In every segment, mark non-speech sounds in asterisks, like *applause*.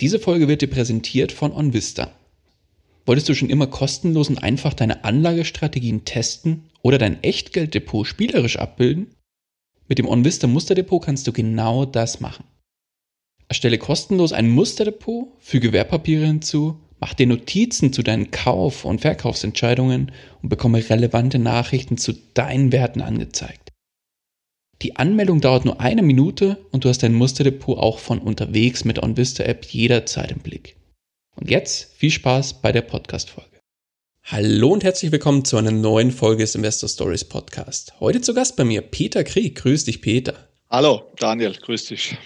Diese Folge wird dir präsentiert von OnVista. Wolltest du schon immer kostenlos und einfach deine Anlagestrategien testen oder dein Echtgelddepot spielerisch abbilden? Mit dem OnVista Musterdepot kannst du genau das machen. Erstelle kostenlos ein Musterdepot, füge Wertpapiere hinzu, mach dir Notizen zu deinen Kauf- und Verkaufsentscheidungen und bekomme relevante Nachrichten zu deinen Werten angezeigt. Die Anmeldung dauert nur eine Minute und du hast dein Musterdepot auch von unterwegs mit OnVista App jederzeit im Blick. Und jetzt viel Spaß bei der Podcast-Folge. Hallo und herzlich willkommen zu einer neuen Folge des Investor Stories Podcast. Heute zu Gast bei mir Peter Krieg. Grüß dich, Peter. Hallo, Daniel. Grüß dich.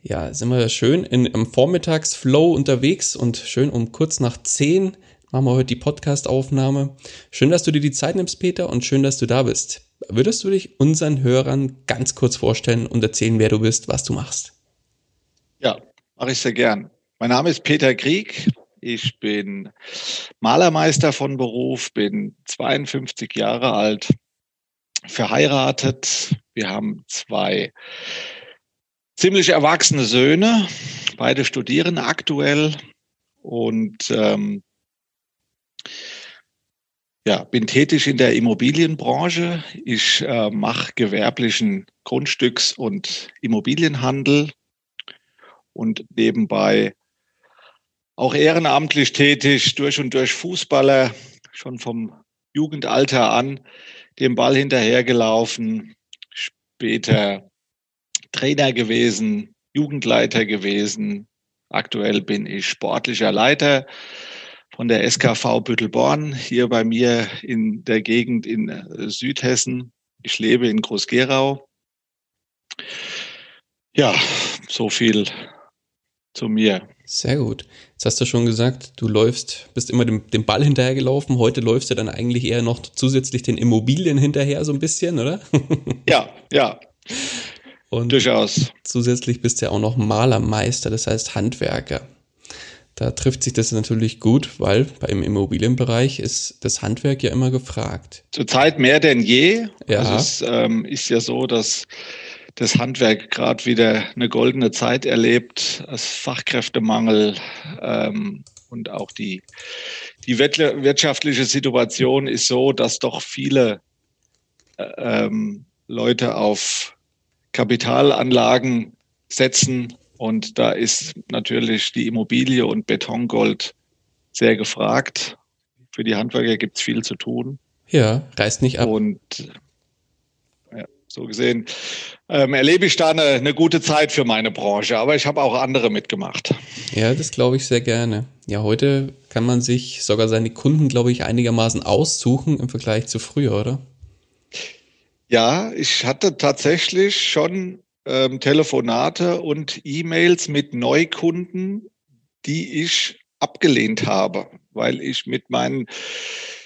Ja, sind wir schön in, im Vormittagsflow unterwegs und schön um kurz nach zehn machen wir heute die Podcast-Aufnahme. Schön, dass du dir die Zeit nimmst, Peter, und schön, dass du da bist. Würdest du dich unseren Hörern ganz kurz vorstellen und erzählen, wer du bist, was du machst? Ja, mache ich sehr gern. Mein Name ist Peter Krieg. Ich bin Malermeister von Beruf, bin 52 Jahre alt, verheiratet. Wir haben zwei ziemlich erwachsene Söhne. Beide studieren aktuell und ähm, ja, bin tätig in der Immobilienbranche. Ich äh, mache gewerblichen Grundstücks- und Immobilienhandel und nebenbei auch ehrenamtlich tätig, durch und durch Fußballer, schon vom Jugendalter an, dem Ball hinterhergelaufen, später Trainer gewesen, Jugendleiter gewesen. Aktuell bin ich sportlicher Leiter von der SKV Büttelborn hier bei mir in der Gegend in äh, Südhessen. Ich lebe in Groß-Gerau. Ja, so viel zu mir. Sehr gut. Jetzt hast du schon gesagt, du läufst, bist immer dem, dem Ball hinterhergelaufen. Heute läufst du dann eigentlich eher noch zusätzlich den Immobilien hinterher, so ein bisschen, oder? Ja, ja. *laughs* Und durchaus. Zusätzlich bist du ja auch noch Malermeister, das heißt Handwerker. Da trifft sich das natürlich gut, weil beim Immobilienbereich ist das Handwerk ja immer gefragt. Zurzeit mehr denn je. Ja. Also es ähm, ist ja so, dass das Handwerk gerade wieder eine goldene Zeit erlebt, als Fachkräftemangel ähm, und auch die, die wirtschaftliche Situation ist so, dass doch viele äh, ähm, Leute auf Kapitalanlagen setzen und da ist natürlich die Immobilie und Betongold sehr gefragt. Für die Handwerker gibt es viel zu tun. Ja, reißt nicht ab. Und ja, so gesehen ähm, erlebe ich da eine, eine gute Zeit für meine Branche, aber ich habe auch andere mitgemacht. Ja, das glaube ich sehr gerne. Ja, heute kann man sich sogar seine Kunden, glaube ich, einigermaßen aussuchen im Vergleich zu früher, oder? Ja, ich hatte tatsächlich schon ähm, Telefonate und E-Mails mit Neukunden, die ich abgelehnt habe, weil ich mit meinen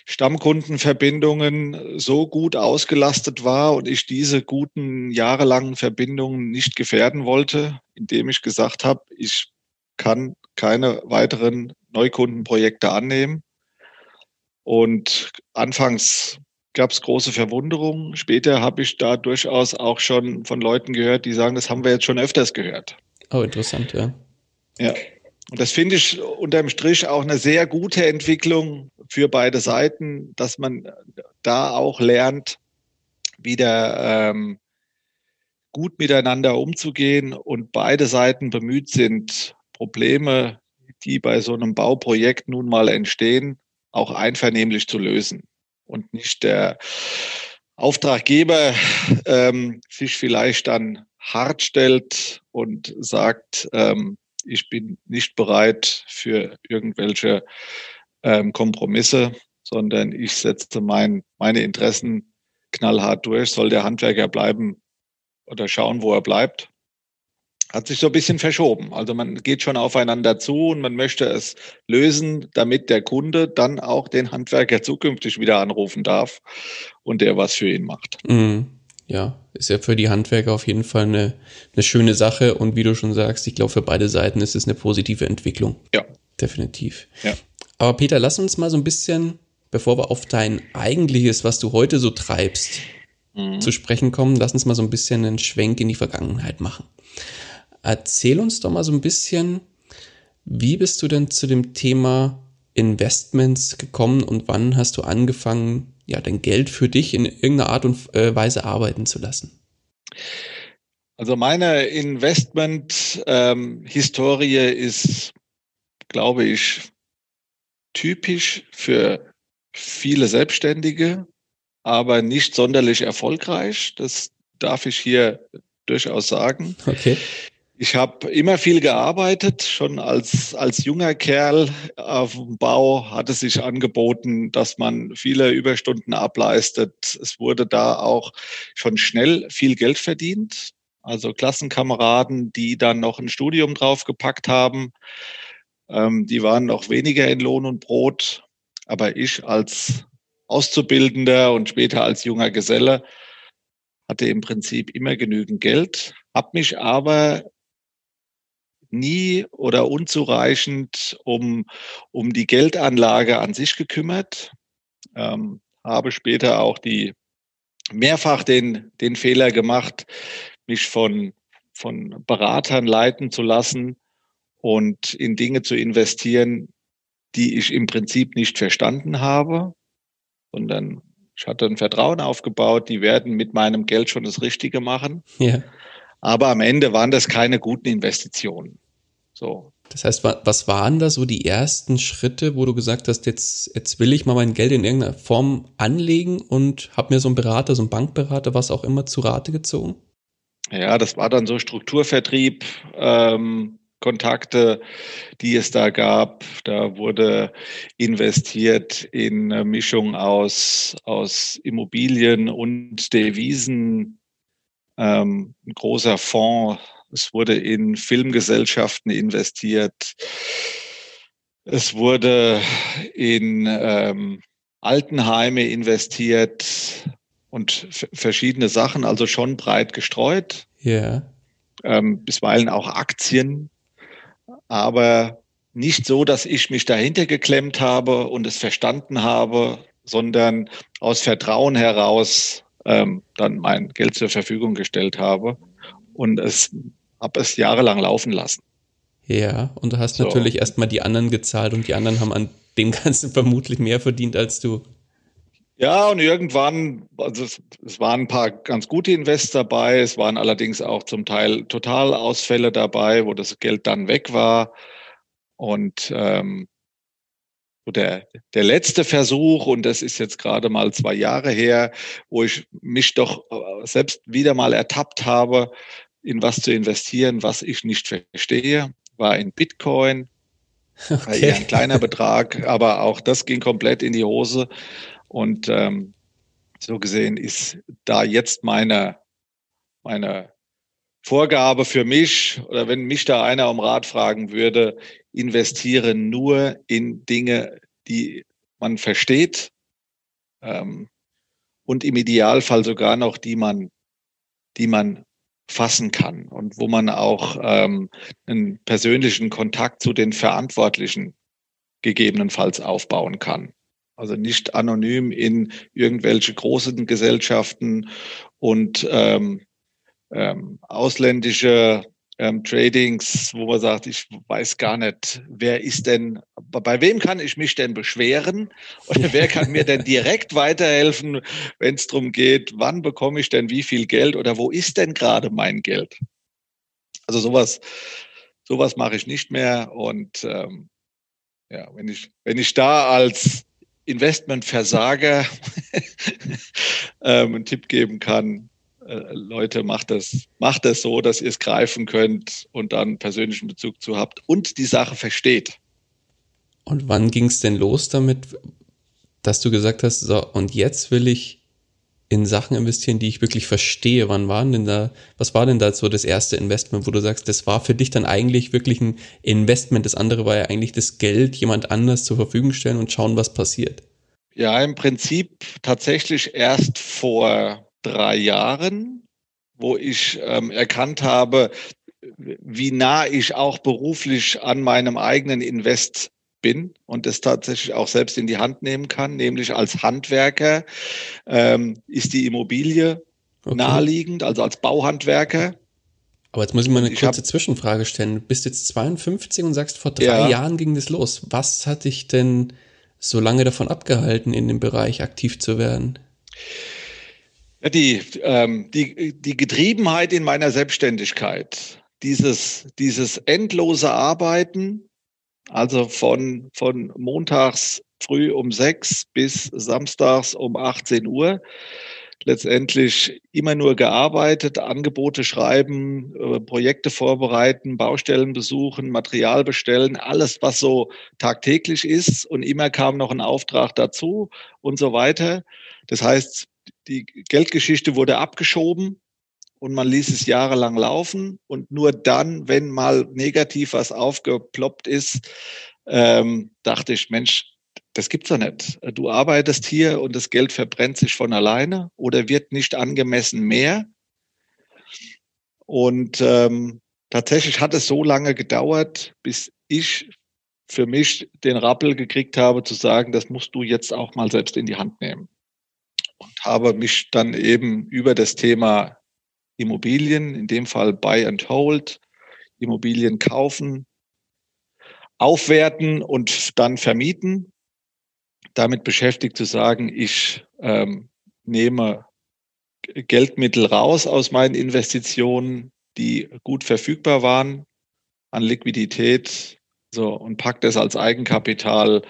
Stammkundenverbindungen so gut ausgelastet war und ich diese guten jahrelangen Verbindungen nicht gefährden wollte, indem ich gesagt habe, ich kann keine weiteren Neukundenprojekte annehmen. Und anfangs gab es große Verwunderung. Später habe ich da durchaus auch schon von Leuten gehört, die sagen, das haben wir jetzt schon öfters gehört. Oh, interessant, ja. Ja. Und das finde ich unterm Strich auch eine sehr gute Entwicklung für beide Seiten, dass man da auch lernt, wieder ähm, gut miteinander umzugehen und beide Seiten bemüht sind, Probleme, die bei so einem Bauprojekt nun mal entstehen, auch einvernehmlich zu lösen und nicht der Auftraggeber ähm, sich vielleicht dann hart stellt und sagt, ähm, ich bin nicht bereit für irgendwelche ähm, Kompromisse, sondern ich setze mein, meine Interessen knallhart durch. Soll der Handwerker bleiben oder schauen, wo er bleibt. Hat sich so ein bisschen verschoben. Also man geht schon aufeinander zu und man möchte es lösen, damit der Kunde dann auch den Handwerker zukünftig wieder anrufen darf und der was für ihn macht. Mhm. Ja, ist ja für die Handwerker auf jeden Fall eine, eine schöne Sache und wie du schon sagst, ich glaube für beide Seiten ist es eine positive Entwicklung. Ja. Definitiv. Ja. Aber Peter, lass uns mal so ein bisschen, bevor wir auf dein eigentliches, was du heute so treibst, mhm. zu sprechen kommen, lass uns mal so ein bisschen einen Schwenk in die Vergangenheit machen. Erzähl uns doch mal so ein bisschen, wie bist du denn zu dem Thema Investments gekommen und wann hast du angefangen, ja, dein Geld für dich in irgendeiner Art und äh, Weise arbeiten zu lassen? Also meine Investment-Historie ähm, ist, glaube ich, typisch für viele Selbstständige, aber nicht sonderlich erfolgreich. Das darf ich hier durchaus sagen. Okay. Ich habe immer viel gearbeitet, schon als, als junger Kerl auf dem Bau hat es sich angeboten, dass man viele Überstunden ableistet. Es wurde da auch schon schnell viel Geld verdient. Also Klassenkameraden, die dann noch ein Studium draufgepackt haben, ähm, die waren noch weniger in Lohn und Brot. Aber ich als Auszubildender und später als junger Geselle hatte im Prinzip immer genügend Geld, habe mich aber nie oder unzureichend um, um die Geldanlage an sich gekümmert. Ähm, habe später auch die mehrfach den, den Fehler gemacht, mich von, von Beratern leiten zu lassen und in Dinge zu investieren, die ich im Prinzip nicht verstanden habe, sondern ich hatte ein Vertrauen aufgebaut, die werden mit meinem Geld schon das Richtige machen. Ja. Aber am Ende waren das keine guten Investitionen. So. Das heißt, was waren da so die ersten Schritte, wo du gesagt hast, jetzt, jetzt will ich mal mein Geld in irgendeiner Form anlegen und habe mir so einen Berater, so einen Bankberater, was auch immer, zu Rate gezogen? Ja, das war dann so Strukturvertrieb, ähm, Kontakte, die es da gab. Da wurde investiert in eine Mischung aus, aus Immobilien und Devisen. Ähm, ein großer Fonds es wurde in Filmgesellschaften investiert. Es wurde in ähm, Altenheime investiert und verschiedene Sachen, also schon breit gestreut. Ja. Yeah. Ähm, bisweilen auch Aktien, aber nicht so, dass ich mich dahinter geklemmt habe und es verstanden habe, sondern aus Vertrauen heraus ähm, dann mein Geld zur Verfügung gestellt habe und es habe es jahrelang laufen lassen. Ja, und du hast so. natürlich erstmal die anderen gezahlt und die anderen haben an dem *laughs* Ganzen vermutlich mehr verdient als du. Ja, und irgendwann, also es, es, waren ein paar ganz gute Invests dabei, es waren allerdings auch zum Teil Totalausfälle dabei, wo das Geld dann weg war. Und ähm, der, der letzte Versuch, und das ist jetzt gerade mal zwei Jahre her, wo ich mich doch äh, selbst wieder mal ertappt habe, in was zu investieren, was ich nicht verstehe, war in Bitcoin. *laughs* Okay. Eher ein kleiner Betrag, aber auch das ging komplett in die Hose. Und ähm, so gesehen ist da jetzt meine, meine Vorgabe für mich, oder wenn mich da einer um Rat fragen würde, investiere nur in Dinge, die man versteht ähm, und im Idealfall sogar noch die man, die man fassen kann und wo man auch ähm, einen persönlichen Kontakt zu den Verantwortlichen gegebenenfalls aufbauen kann. Also nicht anonym in irgendwelche großen Gesellschaften und ähm, ähm, ausländische ähm, Tradings, wo man sagt, ich weiß gar nicht, wer ist denn, bei wem kann ich mich denn beschweren oder *laughs* wer kann mir denn direkt weiterhelfen, wenn es darum geht, wann bekomme ich denn wie viel Geld oder wo ist denn gerade mein Geld? Also sowas, sowas mache ich nicht mehr und ähm, ja, wenn ich, wenn ich da als Investmentversager *laughs* ähm, einen Tipp geben kann, Leute, macht das, macht das so, dass ihr es greifen könnt und dann persönlichen Bezug zu habt und die Sache versteht. Und wann ging es denn los damit, dass du gesagt hast, so, und jetzt will ich in Sachen investieren, die ich wirklich verstehe. Wann waren denn da, was war denn da so das erste Investment, wo du sagst, das war für dich dann eigentlich wirklich ein Investment. Das andere war ja eigentlich das Geld jemand anders zur Verfügung stellen und schauen, was passiert. Ja, im Prinzip tatsächlich erst vor drei Jahren, wo ich ähm, erkannt habe, wie nah ich auch beruflich an meinem eigenen Invest bin und das tatsächlich auch selbst in die Hand nehmen kann, nämlich als Handwerker ähm, ist die Immobilie okay. naheliegend, also als Bauhandwerker. Aber jetzt muss ich mal eine ich kurze hab, Zwischenfrage stellen. Du bist jetzt 52 und sagst, vor drei ja. Jahren ging das los. Was hat dich denn so lange davon abgehalten, in dem Bereich aktiv zu werden? Ja, die, ähm, die, die Getriebenheit in meiner Selbstständigkeit, dieses, dieses endlose Arbeiten, also von, von montags früh um sechs bis samstags um 18 Uhr. Letztendlich immer nur gearbeitet, Angebote schreiben, äh, Projekte vorbereiten, Baustellen besuchen, Material bestellen, alles, was so tagtäglich ist. Und immer kam noch ein Auftrag dazu und so weiter. Das heißt, die Geldgeschichte wurde abgeschoben und man ließ es jahrelang laufen und nur dann, wenn mal negativ was aufgeploppt ist, ähm, dachte ich, Mensch, das gibt's doch nicht. Du arbeitest hier und das Geld verbrennt sich von alleine oder wird nicht angemessen mehr. Und ähm, tatsächlich hat es so lange gedauert, bis ich für mich den Rappel gekriegt habe, zu sagen, das musst du jetzt auch mal selbst in die Hand nehmen. Und habe mich dann eben über das Thema Immobilien, in dem Fall Buy and Hold, Immobilien kaufen, aufwerten und dann vermieten. Damit beschäftigt zu sagen, ich ähm, nehme Geldmittel raus aus meinen Investitionen, die gut verfügbar waren an Liquidität, so und pack das als Eigenkapital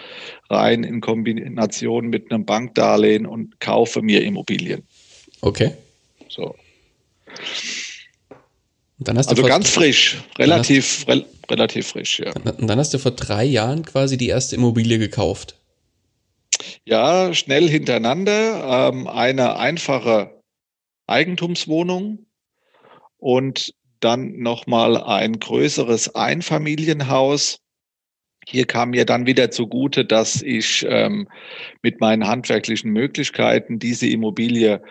rein in Kombination mit einem Bankdarlehen und kaufe mir Immobilien. Okay. So also ganz frisch, relativ, re relativ frisch, ja. Und dann hast du vor drei Jahren quasi die erste Immobilie gekauft. Ja, schnell hintereinander. Ähm, eine einfache Eigentumswohnung und dann nochmal ein größeres Einfamilienhaus. Hier kam mir dann wieder zugute, dass ich ähm, mit meinen handwerklichen Möglichkeiten diese Immobilie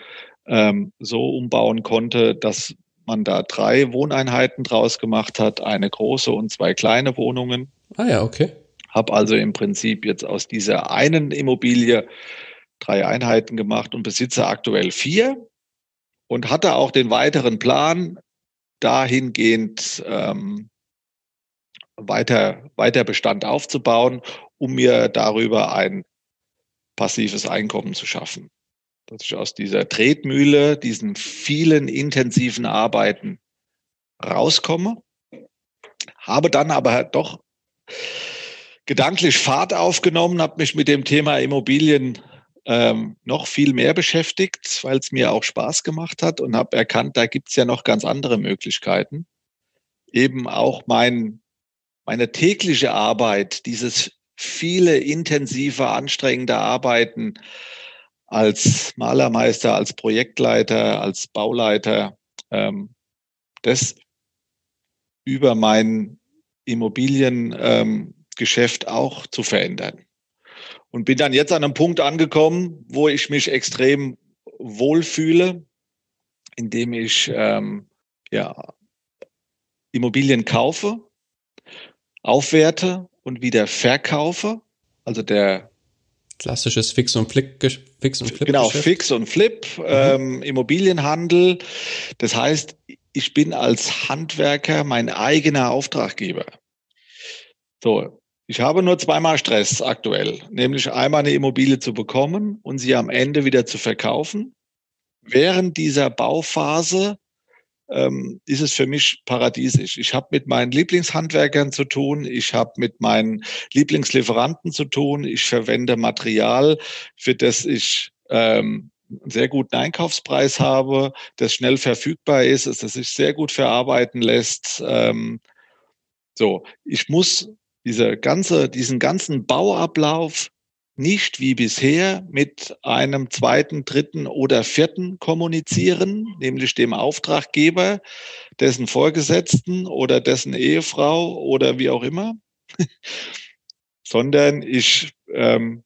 ähm, so umbauen konnte, dass man da drei Wohneinheiten draus gemacht hat, eine große und zwei kleine Wohnungen. Ah ja, okay. Habe also im Prinzip jetzt aus dieser einen Immobilie drei Einheiten gemacht und besitze aktuell vier und hatte auch den weiteren Plan, dahingehend ähm, weiter, weiter Bestand aufzubauen, um mir darüber ein passives Einkommen zu schaffen dass ich aus dieser Tretmühle, diesen vielen intensiven Arbeiten rauskomme, habe dann aber doch gedanklich Fahrt aufgenommen, habe mich mit dem Thema Immobilien ähm, noch viel mehr beschäftigt, weil es mir auch Spaß gemacht hat und habe erkannt, da gibt es ja noch ganz andere Möglichkeiten. Eben auch mein, meine tägliche Arbeit, dieses viele intensive, anstrengende Arbeiten als Malermeister, als Projektleiter, als Bauleiter ähm, das über mein Immobiliengeschäft ähm, auch zu verändern. Und bin dann jetzt an einem Punkt angekommen, wo ich mich extrem wohlfühle, indem ich ähm, ja, Immobilien kaufe, aufwerte und wieder verkaufe. Also der Klassisches Fix und Flip. Fix und Flip genau, Geschäft. Fix und Flip, mhm. ähm, Immobilienhandel. Das heißt, ich bin als Handwerker mein eigener Auftraggeber. So, ich habe nur zweimal Stress aktuell, nämlich einmal eine Immobilie zu bekommen und sie am Ende wieder zu verkaufen. Während dieser Bauphase ähm, ist es für mich paradiesisch. Ich habe mit meinen Lieblingshandwerkern zu tun, ich habe mit meinen Lieblingslieferanten zu tun, ich verwende Material, für das ich ähm, einen sehr guten Einkaufspreis habe, das schnell verfügbar ist, das sich sehr gut verarbeiten lässt. Ähm, so, ich muss diese ganze, diesen ganzen Bauablauf nicht wie bisher mit einem zweiten, dritten oder vierten kommunizieren, nämlich dem Auftraggeber, dessen Vorgesetzten oder dessen Ehefrau oder wie auch immer, *laughs* sondern ich ähm,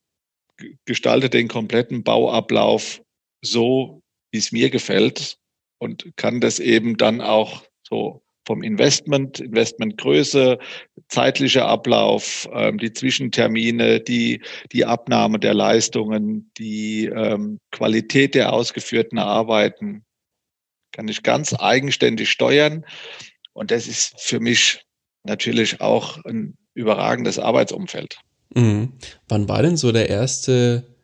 gestalte den kompletten Bauablauf so, wie es mir gefällt und kann das eben dann auch so vom Investment, Investmentgröße, zeitlicher Ablauf, ähm, die Zwischentermine, die, die Abnahme der Leistungen, die ähm, Qualität der ausgeführten Arbeiten, kann ich ganz eigenständig steuern. Und das ist für mich natürlich auch ein überragendes Arbeitsumfeld. Mhm. Wann war denn so der erste,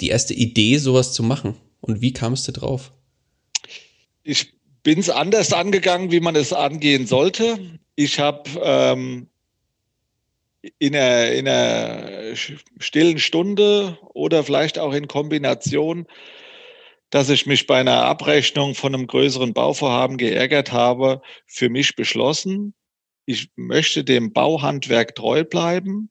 die erste Idee, sowas zu machen? Und wie kamst du drauf? Ich bin es anders angegangen, wie man es angehen sollte. Ich habe ähm, in, einer, in einer stillen Stunde oder vielleicht auch in Kombination, dass ich mich bei einer Abrechnung von einem größeren Bauvorhaben geärgert habe, für mich beschlossen, ich möchte dem Bauhandwerk treu bleiben.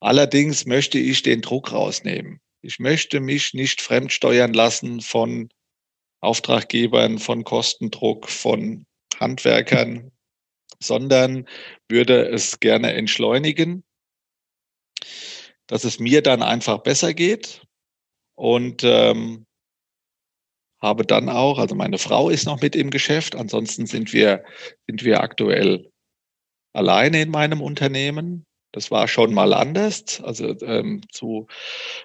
Allerdings möchte ich den Druck rausnehmen. Ich möchte mich nicht fremdsteuern lassen von Auftraggebern, von Kostendruck, von Handwerkern, sondern würde es gerne entschleunigen, dass es mir dann einfach besser geht und ähm, habe dann auch, also meine Frau ist noch mit im Geschäft, ansonsten sind wir, sind wir aktuell alleine in meinem Unternehmen. Das war schon mal anders. Also ähm, zu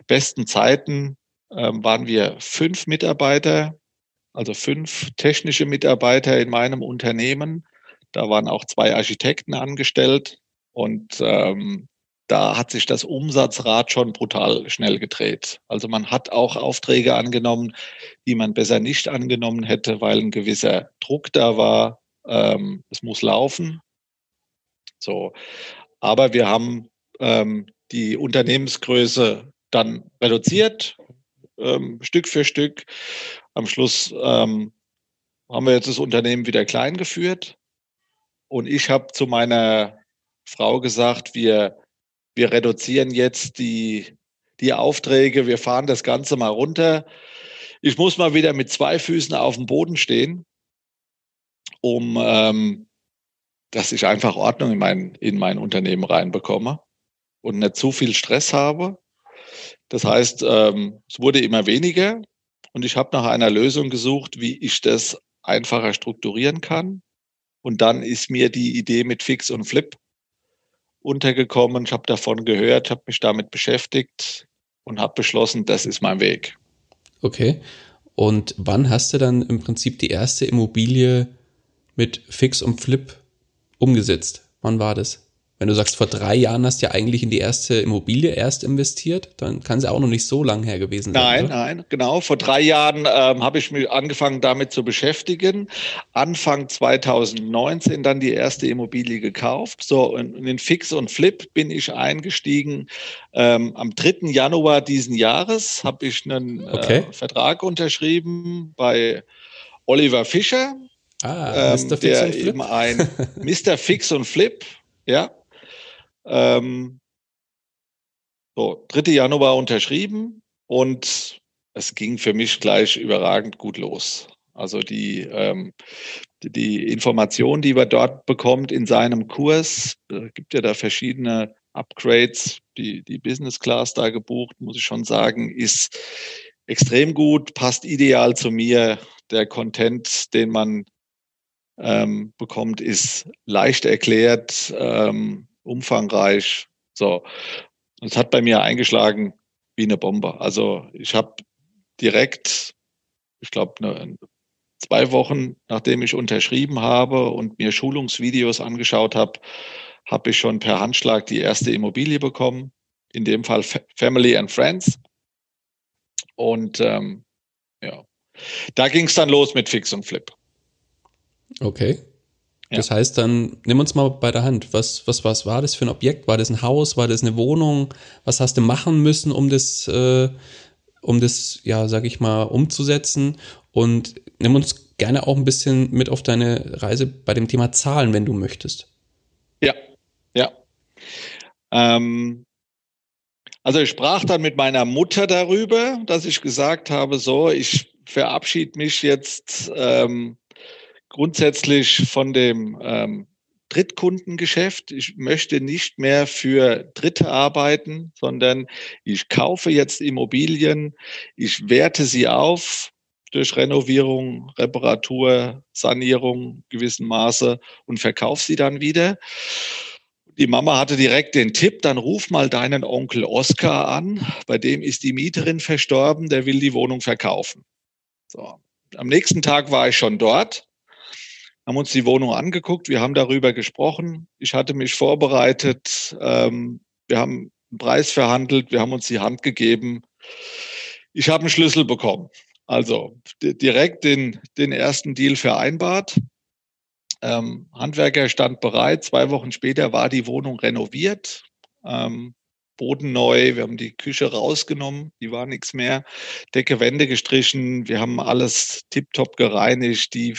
besten Zeiten ähm, waren wir fünf Mitarbeiter also fünf technische Mitarbeiter in meinem Unternehmen. Da waren auch zwei Architekten angestellt und ähm, da hat sich das Umsatzrad schon brutal schnell gedreht. Also man hat auch Aufträge angenommen, die man besser nicht angenommen hätte, weil ein gewisser Druck da war. Ähm, es muss laufen. So, aber wir haben ähm, die Unternehmensgröße dann reduziert, ähm, Stück für Stück am Schluss ähm, haben wir jetzt das Unternehmen wieder klein geführt. Und ich habe zu meiner Frau gesagt, wir, wir reduzieren jetzt die, die Aufträge, wir fahren das Ganze mal runter. Ich muss mal wieder mit zwei Füßen auf dem Boden stehen, um ähm, dass ich einfach Ordnung in mein, in mein Unternehmen reinbekomme und nicht zu viel Stress habe. Das heißt, ähm, es wurde immer weniger. Und ich habe nach einer Lösung gesucht, wie ich das einfacher strukturieren kann. Und dann ist mir die Idee mit Fix und Flip untergekommen. Ich habe davon gehört, habe mich damit beschäftigt und habe beschlossen, das ist mein Weg. Okay. Und wann hast du dann im Prinzip die erste Immobilie mit Fix und Flip umgesetzt? Wann war das? Wenn du sagst, vor drei Jahren hast du ja eigentlich in die erste Immobilie erst investiert, dann kann sie auch noch nicht so lang her gewesen sein. Nein, oder? nein, genau. Vor drei Jahren ähm, habe ich mich angefangen, damit zu beschäftigen. Anfang 2019 dann die erste Immobilie gekauft. So, in, in den Fix und Flip bin ich eingestiegen. Ähm, am 3. Januar diesen Jahres habe ich einen äh, okay. äh, Vertrag unterschrieben bei Oliver Fischer. Ah, ähm, Mr. Fix der und Flip. eben ein *laughs* Mr. Fix und Flip, ja, ähm, so, 3. Januar unterschrieben und es ging für mich gleich überragend gut los. Also die, ähm, die, die Information, die man dort bekommt in seinem Kurs, äh, gibt ja da verschiedene Upgrades, die, die Business Class da gebucht, muss ich schon sagen, ist extrem gut, passt ideal zu mir. Der Content, den man ähm, bekommt, ist leicht erklärt, ähm, umfangreich. So, es hat bei mir eingeschlagen wie eine Bombe. Also ich habe direkt, ich glaube, ne, zwei Wochen nachdem ich unterschrieben habe und mir Schulungsvideos angeschaut habe, habe ich schon per Handschlag die erste Immobilie bekommen. In dem Fall Family and Friends. Und ähm, ja, da ging es dann los mit Fix und Flip. Okay. Ja. Das heißt dann, nimm uns mal bei der Hand. Was, was, was war das für ein Objekt? War das ein Haus? War das eine Wohnung? Was hast du machen müssen, um das, äh, um das, ja, sag ich mal, umzusetzen? Und nimm uns gerne auch ein bisschen mit auf deine Reise bei dem Thema Zahlen, wenn du möchtest. Ja, ja. Ähm, Also ich sprach dann mit meiner Mutter darüber, dass ich gesagt habe, so, ich verabschiede mich jetzt ähm, grundsätzlich von dem ähm, Drittkundengeschäft. Ich möchte nicht mehr für Dritte arbeiten, sondern ich kaufe jetzt Immobilien, ich werte sie auf durch Renovierung, Reparatur, Sanierung gewissen Maße und verkaufe sie dann wieder. Die Mama hatte direkt den Tipp, dann ruf mal deinen Onkel Oskar an, bei dem ist die Mieterin verstorben, der will die Wohnung verkaufen. So. Am nächsten Tag war ich schon dort, haben uns die Wohnung angeguckt, wir haben darüber gesprochen. Ich hatte mich vorbereitet, ähm, wir haben einen Preis verhandelt, wir haben uns die Hand gegeben. Ich habe einen Schlüssel bekommen. Also direkt den, den ersten Deal vereinbart. Ähm, Handwerker stand bereit. Zwei Wochen später war die Wohnung renoviert. Ähm, Boden neu, wir haben die Küche rausgenommen, die war nichts mehr, Decke, Wände gestrichen, wir haben alles tiptop gereinigt, die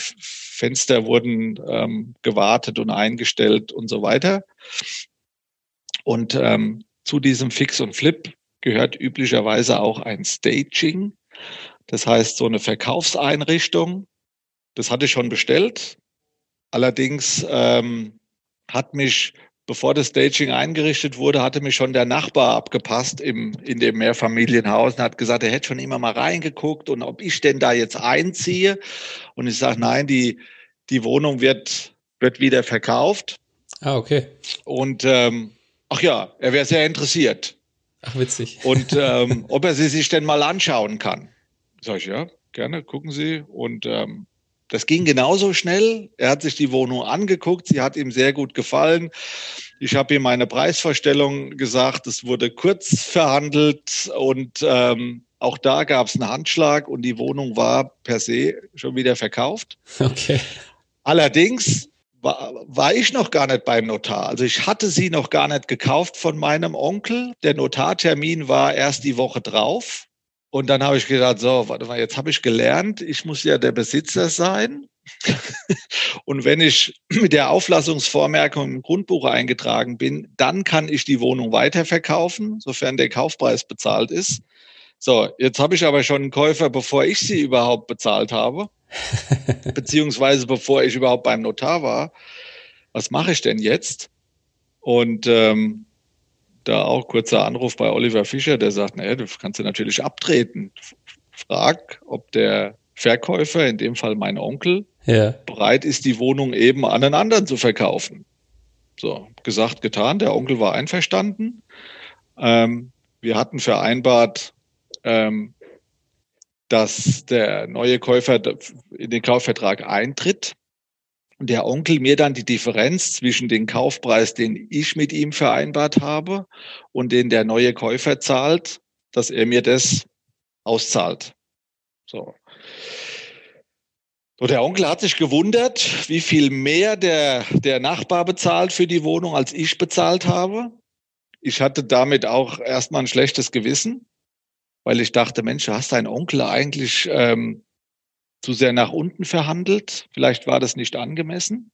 Fenster wurden ähm, gewartet und eingestellt und so weiter. Und ähm, zu diesem Fix und Flip gehört üblicherweise auch ein Staging, das heißt so eine Verkaufseinrichtung. Das hatte ich schon bestellt. Allerdings ähm, hat mich bevor das Staging eingerichtet wurde, hatte mich schon der Nachbar abgepasst im, in dem Mehrfamilienhaus und hat gesagt, er hätte schon immer mal reingeguckt und ob ich denn da jetzt einziehe. Und ich sage, nein, die, die Wohnung wird, wird wieder verkauft. Ah, okay. Und ähm, ach ja, er wäre sehr interessiert. Ach, witzig. Und ähm, *laughs* ob er sie sich denn mal anschauen kann. Sag ich, ja, gerne, gucken Sie. Und ähm, das ging genauso schnell. Er hat sich die Wohnung angeguckt, sie hat ihm sehr gut gefallen. Ich habe ihm meine Preisvorstellung gesagt, es wurde kurz verhandelt und ähm, auch da gab es einen Handschlag und die Wohnung war per se schon wieder verkauft. Okay. Allerdings war, war ich noch gar nicht beim Notar. Also ich hatte sie noch gar nicht gekauft von meinem Onkel. Der Notartermin war erst die Woche drauf. Und dann habe ich gedacht, so, warte mal, jetzt habe ich gelernt, ich muss ja der Besitzer sein. *laughs* und wenn ich mit der Auflassungsvormerkung im Grundbuch eingetragen bin, dann kann ich die Wohnung weiterverkaufen, sofern der Kaufpreis bezahlt ist. So, jetzt habe ich aber schon einen Käufer, bevor ich sie überhaupt bezahlt habe, *laughs* beziehungsweise bevor ich überhaupt beim Notar war. Was mache ich denn jetzt? Und ähm, da auch kurzer Anruf bei Oliver Fischer, der sagt, naja, du kannst du natürlich abtreten. Frag, ob der Verkäufer, in dem Fall mein Onkel, ja. bereit ist, die Wohnung eben an einen anderen zu verkaufen. So, gesagt, getan. Der Onkel war einverstanden. Ähm, wir hatten vereinbart, ähm, dass der neue Käufer in den Kaufvertrag eintritt der Onkel mir dann die Differenz zwischen dem Kaufpreis, den ich mit ihm vereinbart habe und den der neue Käufer zahlt, dass er mir das auszahlt. So. So, der Onkel hat sich gewundert, wie viel mehr der, der Nachbar bezahlt für die Wohnung, als ich bezahlt habe. Ich hatte damit auch erstmal ein schlechtes Gewissen, weil ich dachte, Mensch, du hast deinen Onkel eigentlich ähm, zu sehr nach unten verhandelt. Vielleicht war das nicht angemessen.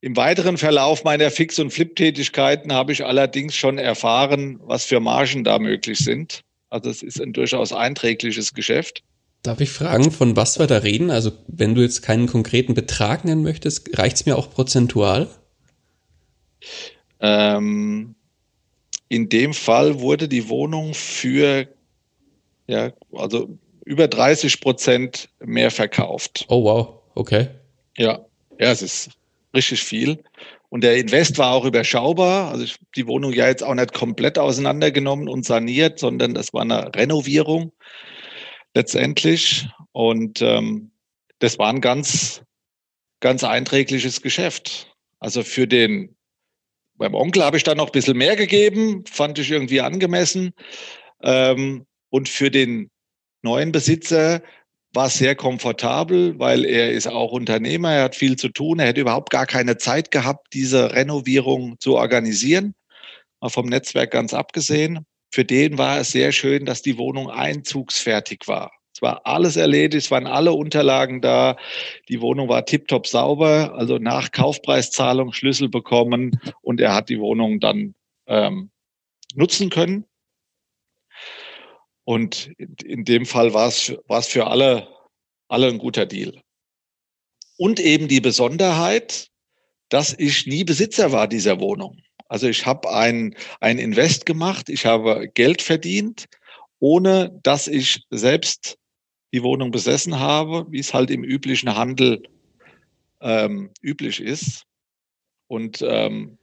Im weiteren Verlauf meiner Fix- und Flip-Tätigkeiten habe ich allerdings schon erfahren, was für Margen da möglich sind. Also es ist ein durchaus einträgliches Geschäft. Darf ich fragen, von was wir da reden? Also wenn du jetzt keinen konkreten Betrag nennen möchtest, reicht es mir auch prozentual? Ähm, in dem Fall wurde die Wohnung für, ja, also über 30 Prozent mehr verkauft. Oh wow, okay. Ja, ja, es ist richtig viel. Und der Invest war auch überschaubar. Also ich, die Wohnung ja jetzt auch nicht komplett auseinandergenommen und saniert, sondern das war eine Renovierung letztendlich. Und ähm, das war ein ganz, ganz einträgliches Geschäft. Also für den, beim Onkel habe ich da noch ein bisschen mehr gegeben, fand ich irgendwie angemessen. Ähm, und für den neuen Besitzer war sehr komfortabel, weil er ist auch Unternehmer, er hat viel zu tun, er hätte überhaupt gar keine Zeit gehabt, diese Renovierung zu organisieren, mal vom Netzwerk ganz abgesehen. Für den war es sehr schön, dass die Wohnung einzugsfertig war. Es war alles erledigt, es waren alle Unterlagen da. Die Wohnung war tiptop sauber, also nach Kaufpreiszahlung Schlüssel bekommen und er hat die Wohnung dann ähm, nutzen können. Und in dem Fall war es, war es für alle, alle ein guter Deal. Und eben die Besonderheit, dass ich nie Besitzer war dieser Wohnung. Also ich habe ein, ein Invest gemacht, ich habe Geld verdient, ohne dass ich selbst die Wohnung besessen habe, wie es halt im üblichen Handel ähm, üblich ist. Und ähm,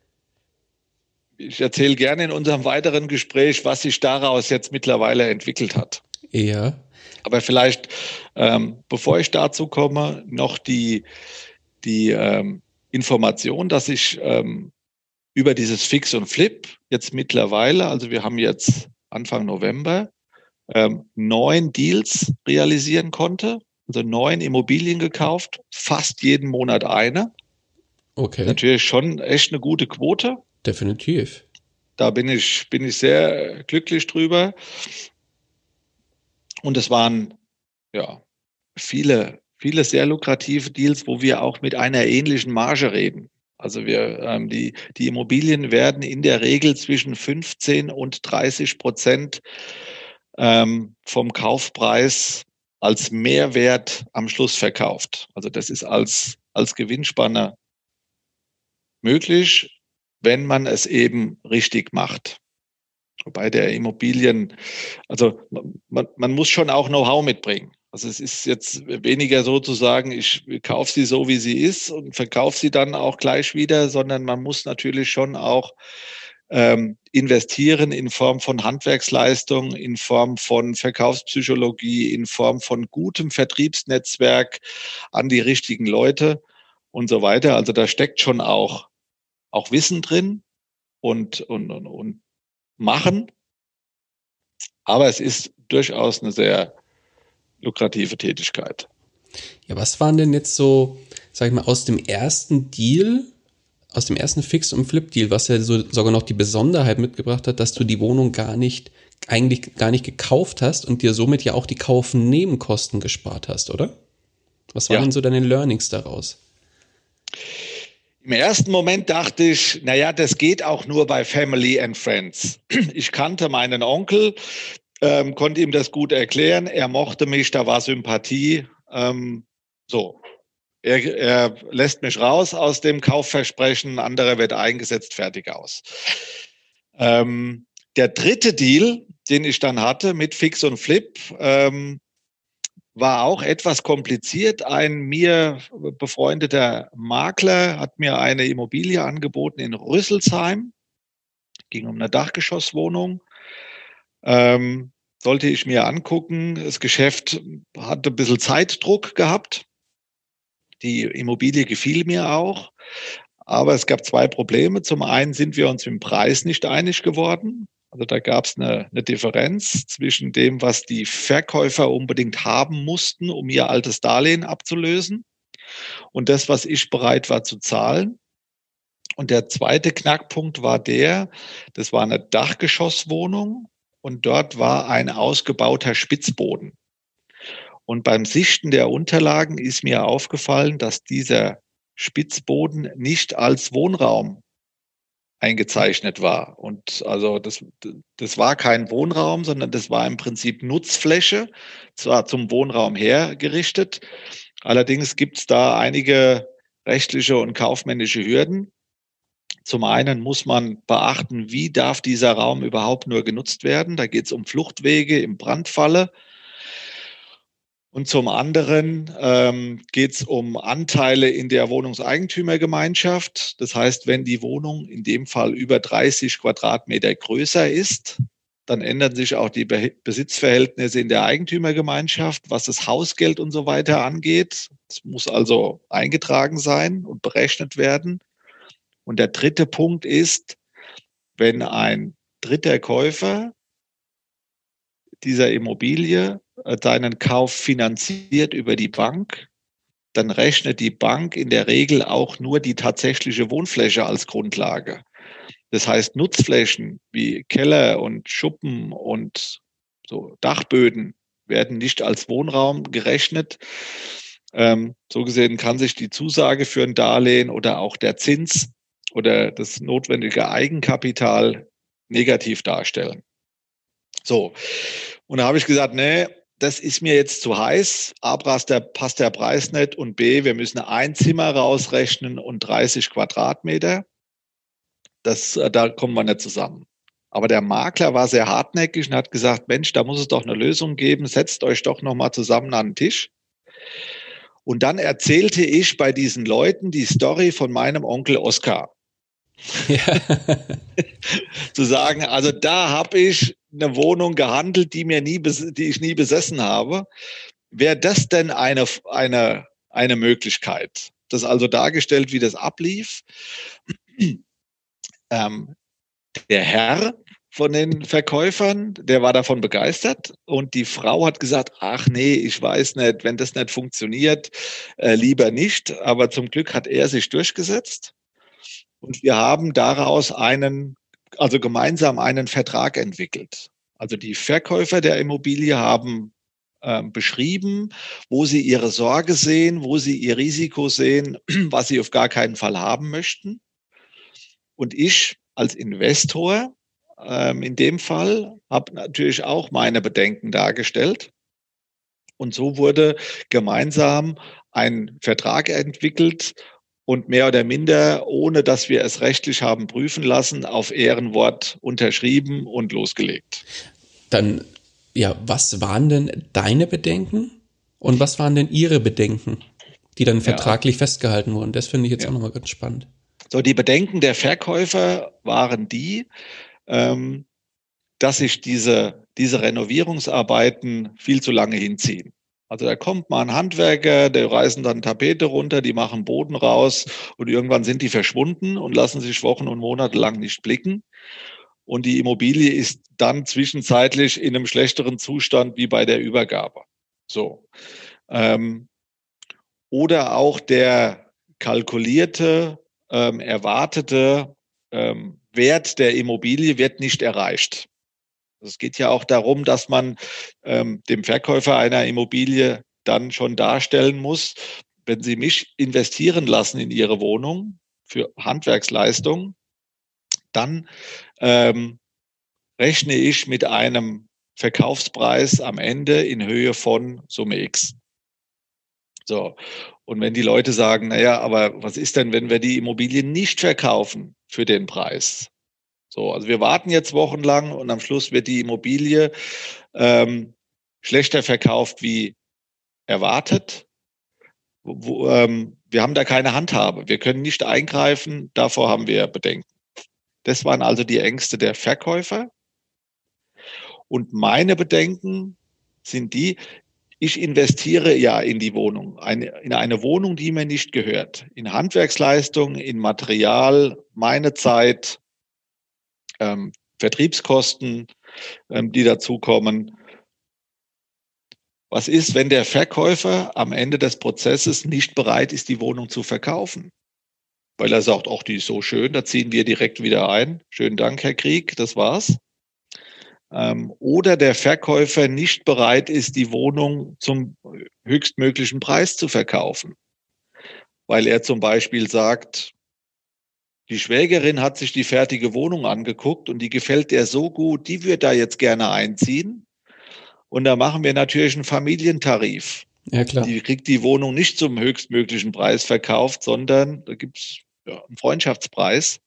ich erzähle gerne in unserem weiteren Gespräch, was sich daraus jetzt mittlerweile entwickelt hat. Ja. Aber vielleicht, ähm, bevor ich dazu komme, noch die, die ähm, Information, dass ich ähm, über dieses Fix und Flip jetzt mittlerweile, also wir haben jetzt Anfang November, ähm, neun Deals realisieren konnte, also neun Immobilien gekauft, fast jeden Monat eine. Okay. Natürlich schon echt eine gute Quote. Definitiv. Da bin ich, bin ich sehr glücklich drüber. Und es waren ja viele, viele sehr lukrative Deals, wo wir auch mit einer ähnlichen Marge reden. Also wir, ähm, die, die Immobilien werden in der Regel zwischen 15 und 30 Prozent ähm, vom Kaufpreis als Mehrwert am Schluss verkauft. Also das ist als, als Gewinnspanne möglich, wenn man es eben richtig macht. Wobei der Immobilien, also man, man muss schon auch Know-how mitbringen. Also es ist jetzt weniger so zu sagen, ich kaufe sie so, wie sie ist und verkaufe sie dann auch gleich wieder, sondern man muss natürlich schon auch ähm, investieren in Form von Handwerksleistung, in Form von Verkaufspsychologie, in Form von gutem Vertriebsnetzwerk an die richtigen Leute und so weiter. Also da steckt schon auch, auch Wissen drin und, und, und, und machen. Aber es ist durchaus eine sehr lukrative Tätigkeit. Ja, was waren denn jetzt so, sag ich mal, aus dem ersten Deal aus dem ersten Fix- und Flip-Deal, was ja so, sogar noch die Besonderheit mitgebracht hat, dass du die Wohnung gar nicht, eigentlich gar nicht gekauft hast und dir somit ja auch die Kaufnebenkosten gespart hast, oder? Was waren ja. denn so deine Learnings daraus? Im ersten Moment dachte ich, naja, das geht auch nur bei Family and Friends. Ich kannte meinen Onkel, ähm, konnte ihm das gut erklären, er mochte mich, da war Sympathie. Ähm, so, er, er lässt mich raus aus dem Kaufversprechen, anderer wird eingesetzt, fertig aus. Ähm, der dritte Deal, den ich dann hatte mit Fix und Flip, ähm, war auch etwas kompliziert. Ein mir befreundeter Makler hat mir eine Immobilie angeboten in Rüsselsheim. Ging um eine Dachgeschosswohnung. Ähm, sollte ich mir angucken. Das Geschäft hatte ein bisschen Zeitdruck gehabt. Die Immobilie gefiel mir auch. Aber es gab zwei Probleme. Zum einen sind wir uns im Preis nicht einig geworden. Also da gab es eine, eine, Differenz zwischen dem, was die Verkäufer unbedingt haben mussten, um ihr altes Darlehen abzulösen, und das, was ich bereit war zu zahlen. Und der zweite Knackpunkt war der, das war eine Dachgeschosswohnung und dort war ein ausgebauter Spitzboden. Und beim Sichten der Unterlagen ist mir aufgefallen, dass dieser Spitzboden nicht als Wohnraum eingezeichnet war. Und also das, das war kein Wohnraum, sondern das war im Prinzip Nutzfläche, zwar zum Wohnraum hergerichtet. Allerdings gibt es da einige rechtliche und kaufmännische Hürden. Zum einen muss man beachten, wie darf dieser Raum überhaupt nur genutzt werden. Da geht es um Fluchtwege im Brandfalle. Und zum anderen ähm, geht es um Anteile in der Wohnungseigentümergemeinschaft. Das heißt, wenn die Wohnung in dem Fall über 30 Quadratmeter größer ist, dann ändern sich auch die Besitzverhältnisse in der Eigentümergemeinschaft, was das Hausgeld und so weiter angeht. Es muss also eingetragen sein und berechnet werden. Und der dritte Punkt ist, wenn ein dritter Käufer dieser Immobilie deinen Kauf finanziert über die Bank, dann rechnet die Bank in der Regel auch nur die tatsächliche Wohnfläche als Grundlage. Das heißt, Nutzflächen wie Keller und Schuppen und so Dachböden werden nicht als Wohnraum gerechnet. Ähm, so gesehen kann sich die Zusage für ein Darlehen oder auch der Zins oder das notwendige Eigenkapital negativ darstellen. So. Und da habe ich gesagt, nee, das ist mir jetzt zu heiß. A, passt der, passt der Preis nicht und B, wir müssen ein Zimmer rausrechnen und 30 Quadratmeter. Das, äh, da kommen wir nicht zusammen. Aber der Makler war sehr hartnäckig und hat gesagt, Mensch, da muss es doch eine Lösung geben. Setzt euch doch noch mal zusammen an den Tisch. Und dann erzählte ich bei diesen Leuten die Story von meinem Onkel Oskar. Ja. *laughs* Zu sagen, also da habe ich eine Wohnung gehandelt, die mir nie, die ich nie besessen habe. Wäre das denn eine, eine, eine Möglichkeit? Das also dargestellt, wie das ablief. *clears throat* Ähm, der Herr von den Verkäufern, der war davon begeistert und die Frau hat gesagt, ach nee, ich weiß nicht, wenn das nicht funktioniert, äh, lieber nicht. Aber zum Glück hat er sich durchgesetzt und wir haben daraus einen, also gemeinsam einen Vertrag entwickelt. Also die Verkäufer der Immobilie haben äh, beschrieben, wo sie ihre Sorge sehen, wo sie ihr Risiko sehen, *clears throat* was sie auf gar keinen Fall haben möchten. Und ich als Investor ähm, in dem Fall habe natürlich auch meine Bedenken dargestellt. Und so wurde gemeinsam ein Vertrag entwickelt und mehr oder minder, ohne dass wir es rechtlich haben prüfen lassen, auf Ehrenwort unterschrieben und losgelegt. Dann, ja, was waren denn deine Bedenken und was waren denn Ihre Bedenken, die dann vertraglich ja. festgehalten wurden? Das finde ich jetzt ja. auch nochmal ganz spannend. So, die Bedenken der Verkäufer waren die, ähm, dass sich diese, diese Renovierungsarbeiten viel zu lange hinziehen. Also da kommt mal ein Handwerker, der reißen dann Tapete runter, die machen Boden raus und irgendwann sind die verschwunden und lassen sich Wochen und Monate lang nicht blicken. Und die Immobilie ist dann zwischenzeitlich in einem schlechteren Zustand wie bei der Übergabe. So. Ähm, oder auch der kalkulierte ähm, erwartete ähm, Wert der Immobilie wird nicht erreicht. Es geht ja auch darum, dass man ähm, dem Verkäufer einer Immobilie dann schon darstellen muss, wenn Sie mich investieren lassen in Ihre Wohnung für Handwerksleistung, dann ähm, rechne ich mit einem Verkaufspreis am Ende in Höhe von Summe X. So. Und wenn die Leute sagen, naja, aber was ist denn, wenn wir die Immobilie nicht verkaufen für den Preis? So, also wir warten jetzt wochenlang und am Schluss wird die Immobilie ähm, schlechter verkauft wie erwartet. Wo, ähm, wir haben da keine Handhabe. Wir können nicht eingreifen. Davor haben wir Bedenken. Das waren also die Ängste der Verkäufer. Und meine Bedenken sind die, ich investiere ja in die Wohnung, eine, in eine Wohnung, die mir nicht gehört, in Handwerksleistung, in Material, meine Zeit, ähm, Vertriebskosten, ähm, die dazukommen. Was ist, wenn der Verkäufer am Ende des Prozesses nicht bereit ist, die Wohnung zu verkaufen? Weil er sagt, ach, die ist so schön, da ziehen wir direkt wieder ein. Schönen Dank, Herr Krieg, das war's ähm, oder der Verkäufer nicht bereit ist, die Wohnung zum höchstmöglichen Preis zu verkaufen, weil er zum Beispiel sagt, die Schwägerin hat sich die fertige Wohnung angeguckt und die gefällt der so gut, die wird da jetzt gerne einziehen. Und da machen wir natürlich einen Familientarif. Ja, klar. Die kriegt die Wohnung nicht zum höchstmöglichen Preis verkauft, sondern da gibt's ja, einen Freundschaftspreis.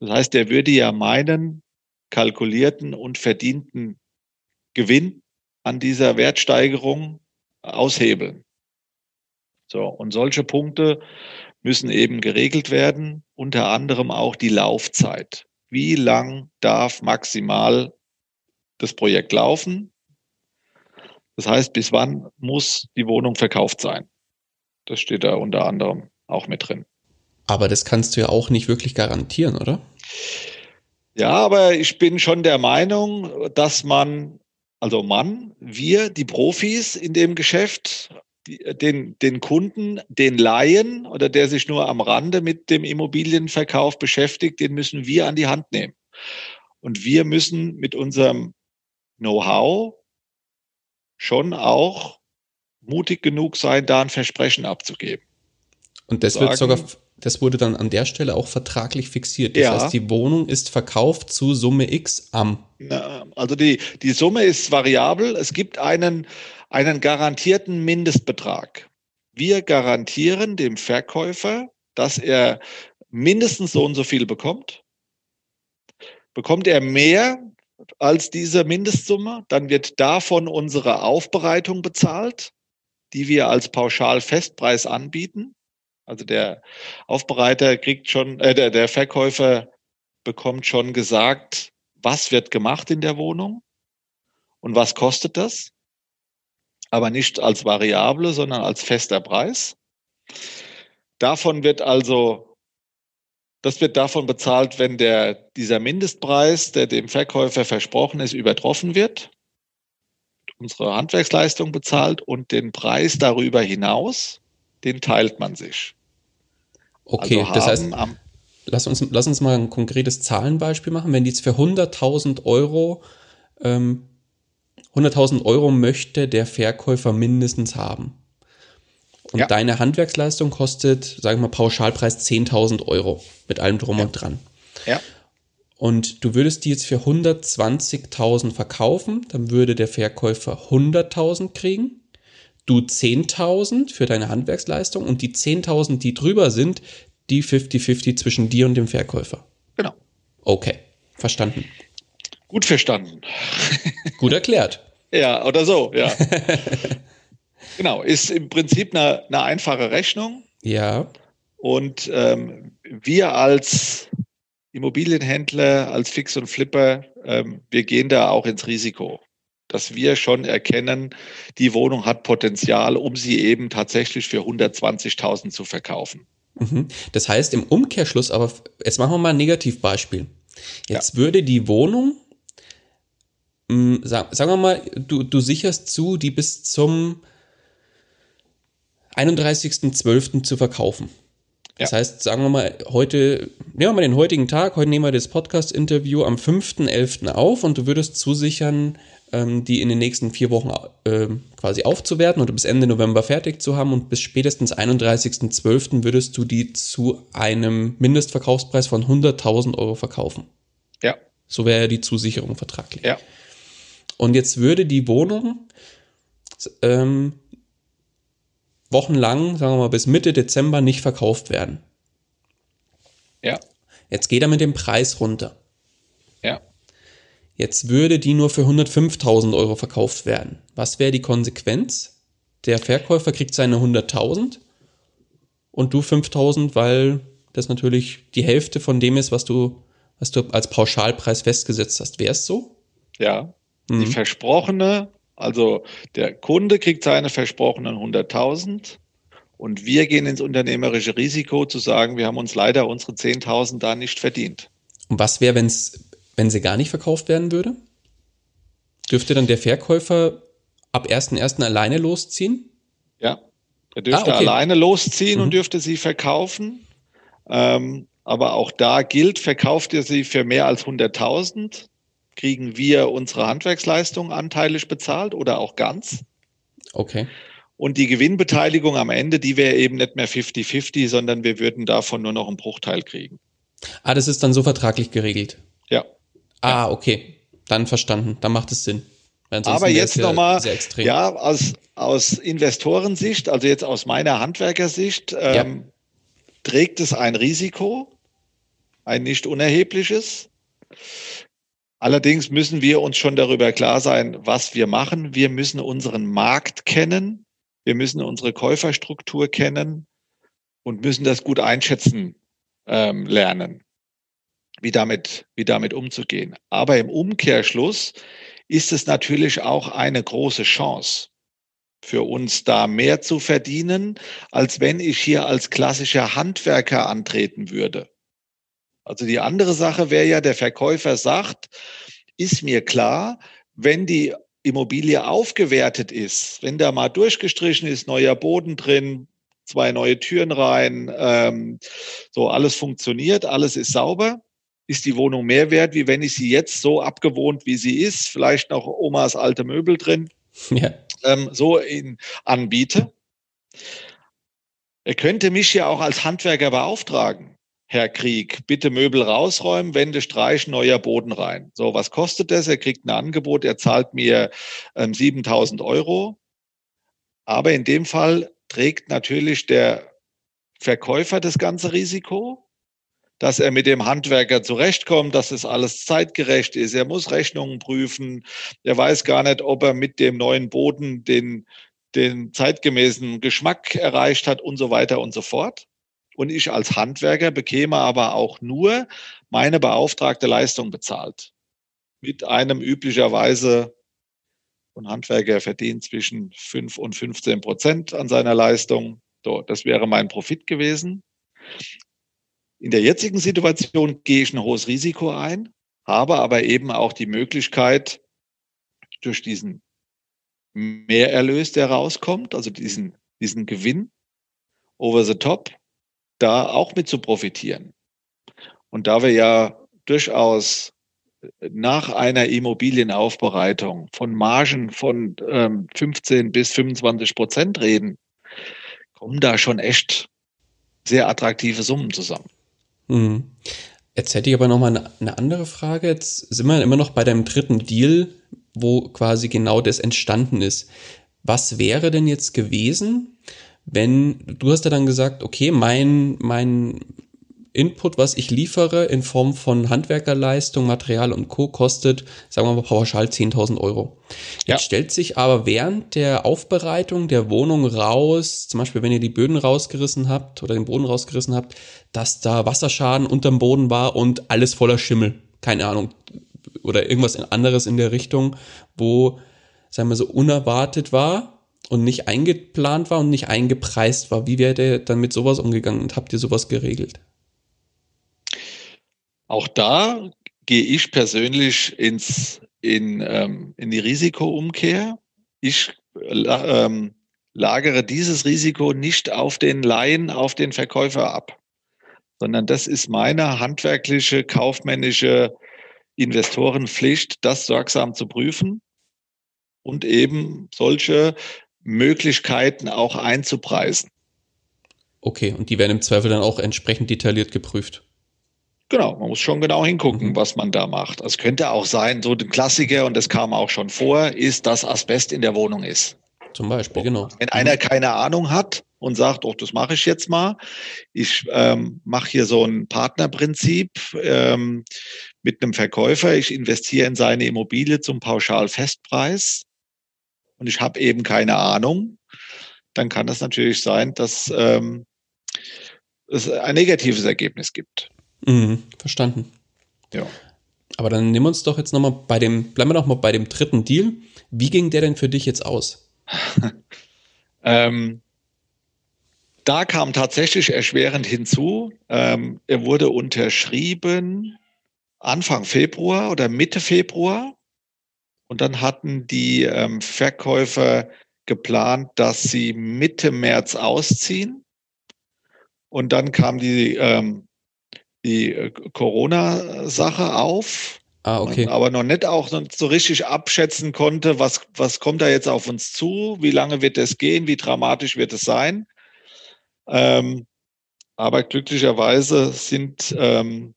Das heißt, der würde ja meinen, kalkulierten und verdienten Gewinn an dieser Wertsteigerung aushebeln. So, und solche Punkte müssen eben geregelt werden, unter anderem auch die Laufzeit. Wie lang darf maximal das Projekt laufen? Das heißt, bis wann muss die Wohnung verkauft sein? Das steht da unter anderem auch mit drin. Aber das kannst du ja auch nicht wirklich garantieren, oder? Ja, aber ich bin schon der Meinung, dass man, also man, wir, die Profis in dem Geschäft, den, den Kunden, den Laien oder der sich nur am Rande mit dem Immobilienverkauf beschäftigt, den müssen wir an die Hand nehmen. Und wir müssen mit unserem Know-how schon auch mutig genug sein, da ein Versprechen abzugeben. Und das Sagen, wird sogar das wurde dann an der Stelle auch vertraglich fixiert. Das Ja. heißt, die Wohnung ist verkauft zu Summe X am. Na, Also die, die Summe ist variabel. Es gibt einen, einen garantierten Mindestbetrag. Wir garantieren dem Verkäufer, dass er mindestens so und so viel bekommt. Bekommt er mehr als diese Mindestsumme, dann wird davon unsere Aufbereitung bezahlt, die wir als Pauschalfestpreis anbieten. Also der Aufbereiter kriegt schon, äh, der, der Verkäufer bekommt schon gesagt, was wird gemacht in der Wohnung und was kostet das. Aber nicht als Variable, sondern als fester Preis. Davon wird also, das wird davon bezahlt, wenn der, dieser Mindestpreis, der dem Verkäufer versprochen ist, übertroffen wird. Unsere Handwerksleistung bezahlt und den Preis darüber hinaus, den teilt man sich. Okay, also das heißt, lass uns, lass uns mal ein konkretes Zahlenbeispiel machen. Wenn die jetzt für 100.000 Euro, ähm, 100.000 Euro möchte der Verkäufer mindestens haben. Und Ja. deine Handwerksleistung kostet, sagen wir mal, Pauschalpreis 10.000 Euro mit allem drum und dran. ja, Und du würdest die jetzt für 120.000 verkaufen, dann würde der Verkäufer 100.000 kriegen, du 10.000 für deine Handwerksleistung und die 10.000, die drüber sind, die 50-50 zwischen dir und dem Verkäufer. genau. Okay, verstanden. Gut verstanden. Gut erklärt. Ja, oder so, ja. *laughs* genau, ist im Prinzip eine, eine einfache Rechnung. Ja, Und ähm, wir als Immobilienhändler, als Fix und Flipper, ähm, wir gehen da auch ins Risiko, dass wir schon erkennen, die Wohnung hat Potenzial, um sie eben tatsächlich für 120.000 zu verkaufen. mhm. das heißt im Umkehrschluss, aber jetzt machen wir mal ein Negativbeispiel. Jetzt würde die Wohnung, mh, sag, sagen wir mal, du, du sicherst zu, die bis zum 31.12. zu verkaufen. Das Ja. heißt, sagen wir mal, heute, nehmen wir mal den heutigen Tag, heute nehmen wir das Podcast-Interview am 5.11. auf und du würdest zusichern, ähm, die in den nächsten vier Wochen ähm, quasi aufzuwerten oder bis Ende November fertig zu haben und bis spätestens 31.12. würdest du die zu einem Mindestverkaufspreis von 100.000 Euro verkaufen. Ja, So wäre die Zusicherung vertraglich. ja, Und jetzt würde die Wohnung ähm, wochenlang, sagen wir mal bis Mitte Dezember nicht verkauft werden. ja, Jetzt geht er mit dem Preis runter. ja. Jetzt würde die nur für 105.000 Euro verkauft werden. Was wäre die Konsequenz? Der Verkäufer kriegt seine 100.000 und du 5.000, weil das natürlich die Hälfte von dem ist, was du, was du als Pauschalpreis festgesetzt hast. Wäre es so? Ja, Mhm. die versprochene, also der Kunde kriegt seine versprochenen 100.000 und wir gehen ins unternehmerische Risiko zu sagen, wir haben uns leider unsere 10.000 da nicht verdient. Und was wäre, wenn's, wenn sie gar nicht verkauft werden würde? Dürfte dann der Verkäufer ab 1.1. alleine losziehen? Ja, er dürfte Ah, okay. alleine losziehen Mhm. und dürfte sie verkaufen. Ähm, aber auch da gilt, verkauft ihr sie für mehr als 100.000, kriegen wir unsere Handwerksleistung anteilig bezahlt oder auch ganz. Okay. Und die Gewinnbeteiligung am Ende, die wäre eben nicht mehr 50-50, sondern wir würden davon nur noch einen Bruchteil kriegen. Ah, das ist dann so vertraglich geregelt. Ja. Ah, okay. Dann verstanden. Dann macht es Sinn. Aber jetzt ja nochmal, ja, aus, aus Investorensicht, also jetzt aus meiner Handwerkersicht, ähm, trägt es ein Risiko, ein nicht unerhebliches. Allerdings müssen wir uns schon darüber klar sein, was wir machen. Wir müssen unseren Markt kennen. Wir müssen unsere Käuferstruktur kennen und müssen das gut einschätzen ähm, lernen, wie damit, wie damit umzugehen. Aber im Umkehrschluss ist es natürlich auch eine große Chance für uns da mehr zu verdienen, als wenn ich hier als klassischer Handwerker antreten würde. Also die andere Sache wäre ja, der Verkäufer sagt, ist mir klar, wenn die Immobilie aufgewertet ist, wenn da mal durchgestrichen ist, neuer Boden drin, zwei neue Türen rein, ähm, so alles funktioniert, alles ist sauber, ist die Wohnung mehr wert, wie wenn ich sie jetzt so abgewohnt, wie sie ist, vielleicht noch Omas alte Möbel drin, *laughs* Ja. ähm, so in, anbiete. Er könnte mich ja auch als Handwerker beauftragen. Herr Krieg, bitte Möbel rausräumen, Wände streichen, neuer Boden rein. So, was kostet das? Er kriegt ein Angebot, er zahlt mir ähm, 7000 Euro. Aber in dem Fall trägt natürlich der Verkäufer das ganze Risiko, dass er mit dem Handwerker zurechtkommt, dass es alles zeitgerecht ist. Er muss Rechnungen prüfen. Er weiß gar nicht, ob er mit dem neuen Boden den den zeitgemäßen Geschmack erreicht hat und so weiter und so fort. Und ich als Handwerker bekäme aber auch nur meine beauftragte Leistung bezahlt. Mit einem üblicherweise ein Handwerker verdient zwischen 5 und 15 Prozent an seiner Leistung. So, das wäre mein Profit gewesen. In der jetzigen Situation gehe ich ein hohes Risiko ein, habe aber eben auch die Möglichkeit, durch diesen Mehrerlös, der rauskommt, also diesen, diesen Gewinn over the top, da auch mit zu profitieren. Und da wir ja durchaus nach einer Immobilienaufbereitung von Margen von ähm, 15 bis 25 Prozent reden, kommen da schon echt sehr attraktive Summen zusammen. Mhm. Jetzt hätte ich aber noch mal eine, eine andere Frage. Jetzt sind wir immer noch bei deinem dritten Deal wo quasi genau das entstanden ist. Was wäre denn jetzt gewesen, wenn du hast ja dann gesagt, okay, mein, mein Input, was ich liefere in Form von Handwerkerleistung, Material und Co. kostet, sagen wir mal pauschal 10.000 Euro. Ja. Jetzt stellt sich aber während der Aufbereitung der Wohnung raus, zum Beispiel wenn ihr die Böden rausgerissen habt oder den Boden rausgerissen habt, dass da Wasserschaden unterm Boden war und alles voller Schimmel. Keine Ahnung, oder irgendwas anderes in der Richtung, wo, sagen wir so, unerwartet war und nicht eingeplant war und nicht eingepreist war. Wie wäre der dann mit sowas umgegangen und habt ihr sowas geregelt? Auch da gehe ich persönlich ins, in, ähm, in die Risikoumkehr. Ich ähm, lagere dieses Risiko nicht auf den Laien, auf den Verkäufer ab, sondern das ist meine handwerkliche, kaufmännische Investorenpflicht, das sorgsam zu prüfen und eben solche Möglichkeiten auch einzupreisen. Okay, und die werden im Zweifel dann auch entsprechend detailliert geprüft. Genau, man muss schon genau hingucken, mhm. was man da macht. Es könnte auch sein, so ein Klassiker, und das kam auch schon vor, ist, dass Asbest in der Wohnung ist. Zum Beispiel, genau. Wenn einer keine Ahnung hat und sagt, oh, das mache ich jetzt mal, ich ähm, mache hier so ein Partnerprinzip ähm, mit einem Verkäufer, ich investiere in seine Immobilie zum Pauschalfestpreis und ich habe eben keine Ahnung, dann kann das natürlich sein, dass ähm, es ein negatives Ergebnis gibt. Mhm, verstanden. Ja. Aber dann nehmen wir uns doch jetzt nochmal bei dem, bleiben wir doch mal bei dem dritten Deal. Wie ging der denn für dich jetzt aus? *laughs* ähm, da kam tatsächlich erschwerend hinzu, ähm, er wurde unterschrieben Anfang Februar oder Mitte Februar. Und dann hatten die ähm, Verkäufer geplant, dass sie Mitte März ausziehen. Und dann kam die, ähm, die äh, Corona-Sache auf. Ah, okay. aber noch nicht auch so richtig abschätzen konnte, was, was kommt da jetzt auf uns zu, wie lange wird es gehen, wie dramatisch wird es sein. Ähm, aber glücklicherweise sind ähm,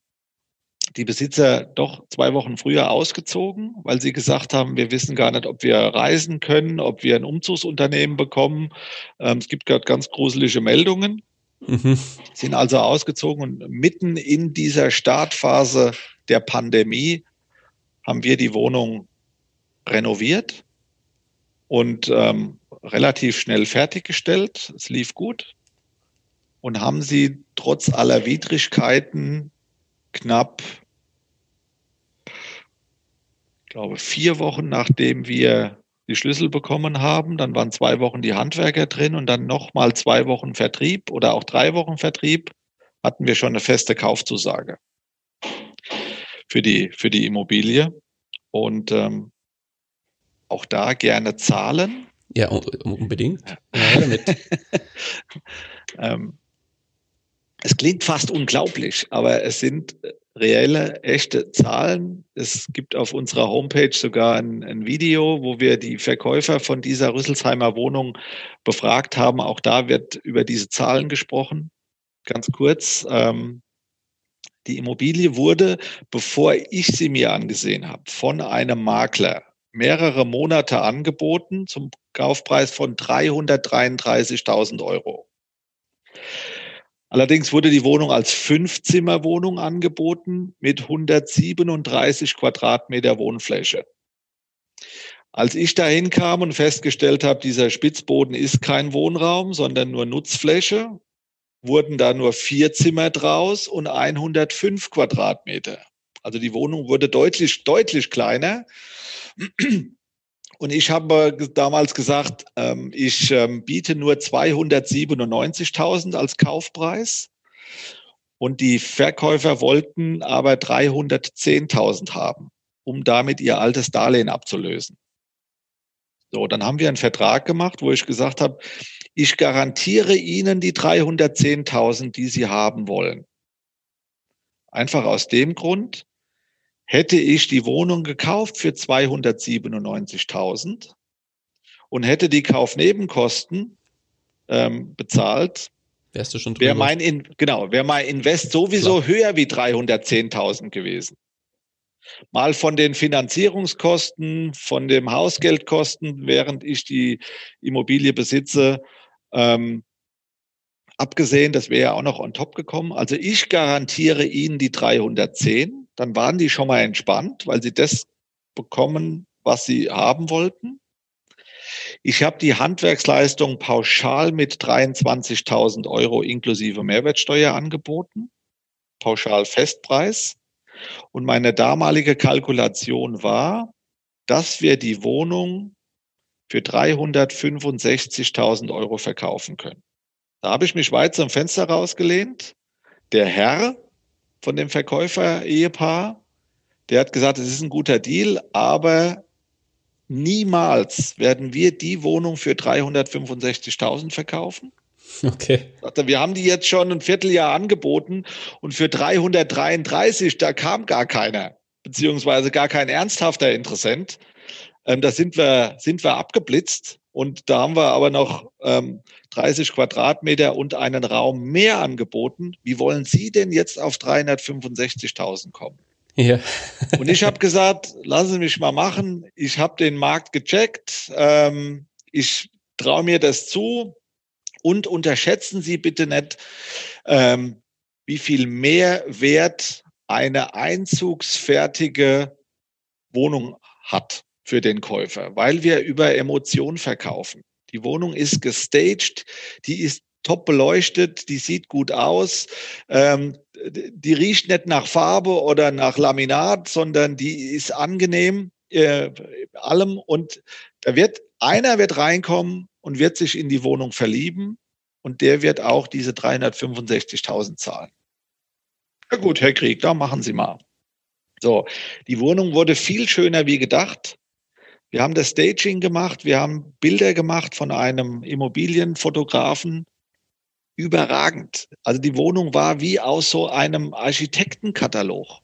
die Besitzer doch zwei Wochen früher ausgezogen, weil sie gesagt haben, wir wissen gar nicht, ob wir reisen können, ob wir ein Umzugsunternehmen bekommen. Ähm, es gibt gerade ganz gruselige Meldungen. Mhm. Sind also ausgezogen und mitten in dieser Startphase der Pandemie haben wir die Wohnung renoviert und ähm, relativ schnell fertiggestellt. Es lief gut und haben sie trotz aller Widrigkeiten knapp, glaube, vier Wochen nachdem wir die Schlüssel bekommen haben, dann waren zwei Wochen die Handwerker drin und dann nochmal zwei Wochen Vertrieb oder auch drei Wochen Vertrieb, hatten wir schon eine feste Kaufzusage für die, für die Immobilie. Und ähm, auch da gerne zahlen. Ja, unbedingt. Ja, damit. *laughs* ähm, es klingt fast unglaublich, aber es sind reelle, echte Zahlen. Es gibt auf unserer Homepage sogar ein, ein, Video, wo wir die Verkäufer von dieser Rüsselsheimer Wohnung befragt haben. Auch da wird über diese Zahlen gesprochen. Ganz kurz. Ähm, die Immobilie wurde, bevor ich sie mir angesehen habe, von einem Makler mehrere Monate angeboten zum Kaufpreis von 333.000 Euro. Allerdings wurde die Wohnung als Fünfzimmerwohnung angeboten mit 137 Quadratmeter Wohnfläche. Als ich dahin kam und festgestellt habe, dieser Spitzboden ist kein Wohnraum, sondern nur Nutzfläche, wurden da nur vier Zimmer draus und 105 Quadratmeter. Also die Wohnung wurde deutlich, deutlich kleiner. Und ich habe damals gesagt, ähm, ich ähm, biete nur 297.000 als Kaufpreis. Und die Verkäufer wollten aber 310.000 haben, um damit ihr altes Darlehen abzulösen. So, dann haben wir einen Vertrag gemacht, wo ich gesagt habe, ich garantiere Ihnen die 310.000, die Sie haben wollen. Einfach aus dem Grund, Hätte ich die Wohnung gekauft für 297.000 und hätte die Kaufnebenkosten ähm, bezahlt, wärst du schon drüber. Wäre mein In genau, wäre mein Invest sowieso Klar. höher wie 310.000 gewesen. Mal von den Finanzierungskosten, von dem Hausgeldkosten, während ich die Immobilie besitze, ähm, abgesehen, das wäre ja auch noch on top gekommen. Also ich garantiere Ihnen die 310 dann waren die schon mal entspannt, weil sie das bekommen, was sie haben wollten. Ich habe die Handwerksleistung pauschal mit 23.000 Euro inklusive Mehrwertsteuer angeboten, pauschal Festpreis. Und meine damalige Kalkulation war, dass wir die Wohnung für 365.000 Euro verkaufen können. Da habe ich mich weit zum Fenster rausgelehnt. Der Herr, von dem Verkäufer-Ehepaar. Der hat gesagt, es ist ein guter Deal, aber niemals werden wir die Wohnung für 365.000 verkaufen. Okay. Wir haben die jetzt schon ein Vierteljahr angeboten und für 333, da kam gar keiner, beziehungsweise gar kein ernsthafter Interessent. Ähm, da sind wir, sind wir abgeblitzt und da haben wir aber noch ähm, 30 Quadratmeter und einen Raum mehr angeboten. Wie wollen Sie denn jetzt auf 365.000 kommen? Ja. und ich habe gesagt, lassen Sie mich mal machen. Ich habe den Markt gecheckt. Ähm, ich traue mir das zu. Und unterschätzen Sie bitte nicht, ähm, wie viel Mehrwert eine einzugsfertige Wohnung hat für den Käufer, weil wir über Emotion verkaufen. Die Wohnung ist gestaged, die ist top beleuchtet, die sieht gut aus, ähm, die riecht nicht nach Farbe oder nach Laminat, sondern die ist angenehm äh, allem und da wird einer wird reinkommen und wird sich in die Wohnung verlieben und der wird auch diese 365.000 zahlen. Ja gut, Herr Krieg, da machen Sie mal. So, die Wohnung wurde viel schöner wie gedacht. Wir haben das Staging gemacht, wir haben Bilder gemacht von einem Immobilienfotografen. Überragend. Also die Wohnung war wie aus so einem Architektenkatalog.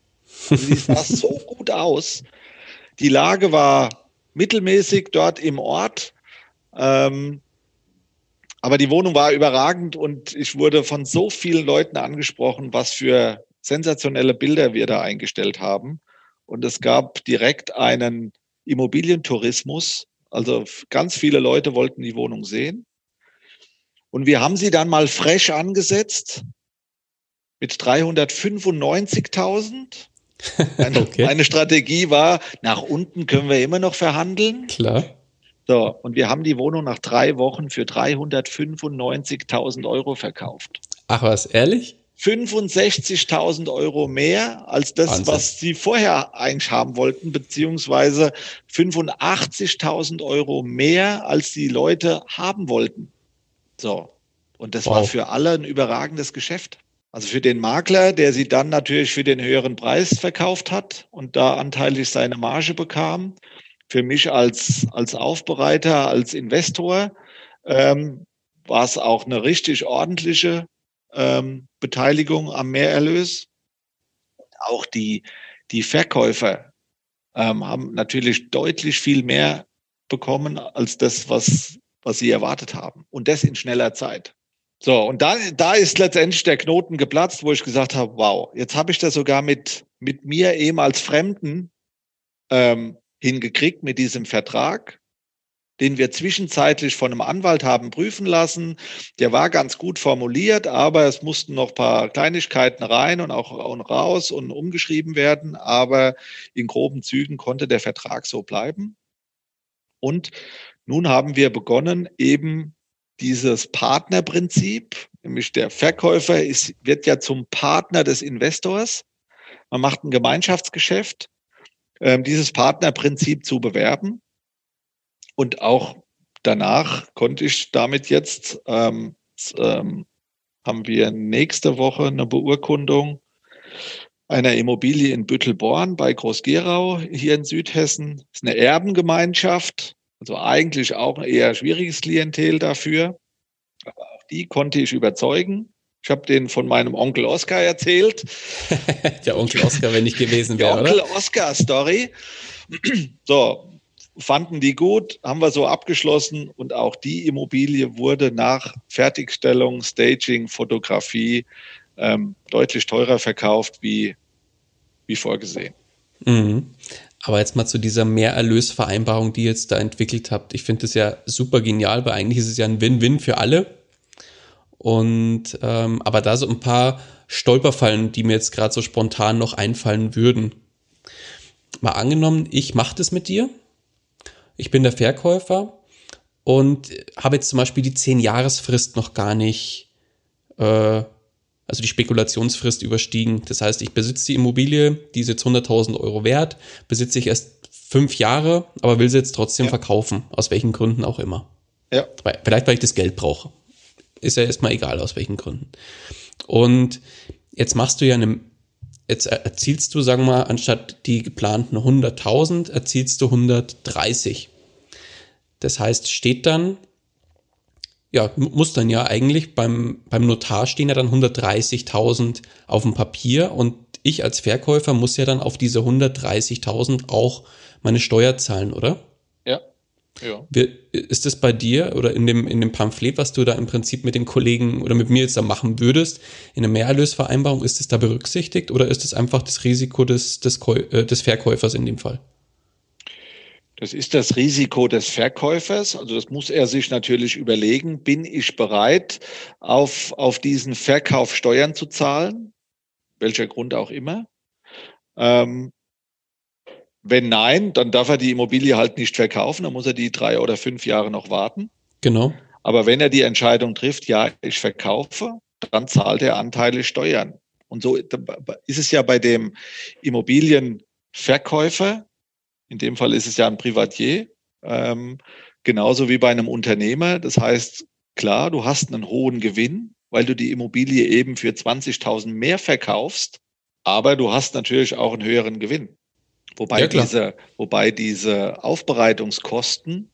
Also die sah *laughs* so gut aus. Die Lage war mittelmäßig dort im Ort. Ähm, aber die Wohnung war überragend und ich wurde von so vielen Leuten angesprochen, was für sensationelle Bilder wir da eingestellt haben. Und es gab direkt einen Immobilientourismus. Also ganz viele Leute wollten die Wohnung sehen. Und wir haben sie dann mal fresh angesetzt mit 395.000. Meine, *laughs* okay. meine Strategie war, nach unten können wir immer noch verhandeln. Klar. So, und wir haben die Wohnung nach drei Wochen für 395.000 Euro verkauft. Ach was, ehrlich? 65.000 Euro mehr als das, Wahnsinn. was sie vorher eigentlich haben wollten, beziehungsweise 85.000 Euro mehr als die Leute haben wollten. So. Und das wow. war für alle ein überragendes Geschäft. Also für den Makler, der sie dann natürlich für den höheren Preis verkauft hat und da anteilig seine Marge bekam. Für mich als, als Aufbereiter, als Investor, ähm, war es auch eine richtig ordentliche ähm, Beteiligung am Mehrerlös. auch die, die Verkäufer ähm, haben natürlich deutlich viel mehr bekommen als das, was, was sie erwartet haben. Und das in schneller Zeit. So, und da, da ist letztendlich der Knoten geplatzt, wo ich gesagt habe, wow, jetzt habe ich das sogar mit, mit mir eben als Fremden ähm, hingekriegt mit diesem Vertrag, den wir zwischenzeitlich von einem Anwalt haben prüfen lassen. Der war ganz gut formuliert, aber es mussten noch paar Kleinigkeiten rein und auch raus und umgeschrieben werden. Aber in groben Zügen konnte der Vertrag so bleiben. Und nun haben wir begonnen, eben dieses Partnerprinzip, nämlich der Verkäufer ist, wird ja zum Partner des Investors. Man macht ein Gemeinschaftsgeschäft, ähm, dieses Partnerprinzip zu bewerben. Und auch danach konnte ich damit jetzt, ähm, ähm, haben wir nächste Woche eine Beurkundung einer Immobilie in Büttelborn bei Groß-Gerau hier in Südhessen. Das ist eine Erbengemeinschaft also eigentlich auch ein eher schwieriges Klientel dafür. Aber auch die konnte ich überzeugen. Ich habe den von meinem Onkel Oscar erzählt. *laughs* Der Onkel Oscar, wenn ich gewesen wäre. Der Onkel Oscar Story. So, fanden die gut, haben wir so abgeschlossen und auch die Immobilie wurde nach Fertigstellung, Staging, Fotografie ähm, deutlich teurer verkauft wie, wie vorgesehen. Mhm. Aber jetzt mal zu dieser Mehrerlösvereinbarung, die ihr jetzt da entwickelt habt. Ich finde das ja super genial, weil eigentlich ist es ja ein Win-Win für alle. Und ähm, aber da so ein paar Stolperfallen, die mir jetzt gerade so spontan noch einfallen würden. Mal angenommen, ich mache das mit dir. Ich bin der Verkäufer und habe jetzt zum Beispiel die 10-Jahresfrist noch gar nicht äh, also die Spekulationsfrist überstiegen. Das heißt, ich besitze die Immobilie, die ist jetzt 100.000 Euro wert, besitze ich erst fünf Jahre, aber will sie jetzt trotzdem ja. verkaufen, aus welchen Gründen auch immer. Ja. Vielleicht, weil ich das Geld brauche. Ist ja erstmal egal, aus welchen Gründen. Und jetzt machst du ja eine, jetzt erzielst du, sagen wir mal, anstatt die geplanten 100.000, erzielst du 130. Das heißt, steht dann ja, muss dann ja eigentlich beim, beim Notar stehen ja dann 130.000 auf dem Papier und ich als Verkäufer muss ja dann auf diese 130.000 auch meine Steuer zahlen, oder? Ja. Ja. Ist das bei dir oder in dem, in dem Pamphlet, was du da im Prinzip mit den Kollegen oder mit mir jetzt da machen würdest, in der Mehrerlösvereinbarung, ist das da berücksichtigt oder ist das einfach das Risiko des, des, äh, des Verkäufers in dem Fall? Das ist das Risiko des Verkäufers. Also das muss er sich natürlich überlegen. Bin ich bereit, auf, auf diesen Verkauf Steuern zu zahlen? Welcher Grund auch immer. Ähm, wenn nein, dann darf er die Immobilie halt nicht verkaufen. Dann muss er die drei oder fünf Jahre noch warten. Genau. Aber wenn er die Entscheidung trifft, ja, ich verkaufe, dann zahlt er anteilig Steuern. Und so ist es ja bei dem Immobilienverkäufer in dem Fall ist es ja ein Privatier, ähm, genauso wie bei einem Unternehmer. Das heißt, klar, du hast einen hohen Gewinn, weil du die Immobilie eben für 20.000 mehr verkaufst, aber du hast natürlich auch einen höheren Gewinn. Wobei, ja, diese, wobei diese Aufbereitungskosten,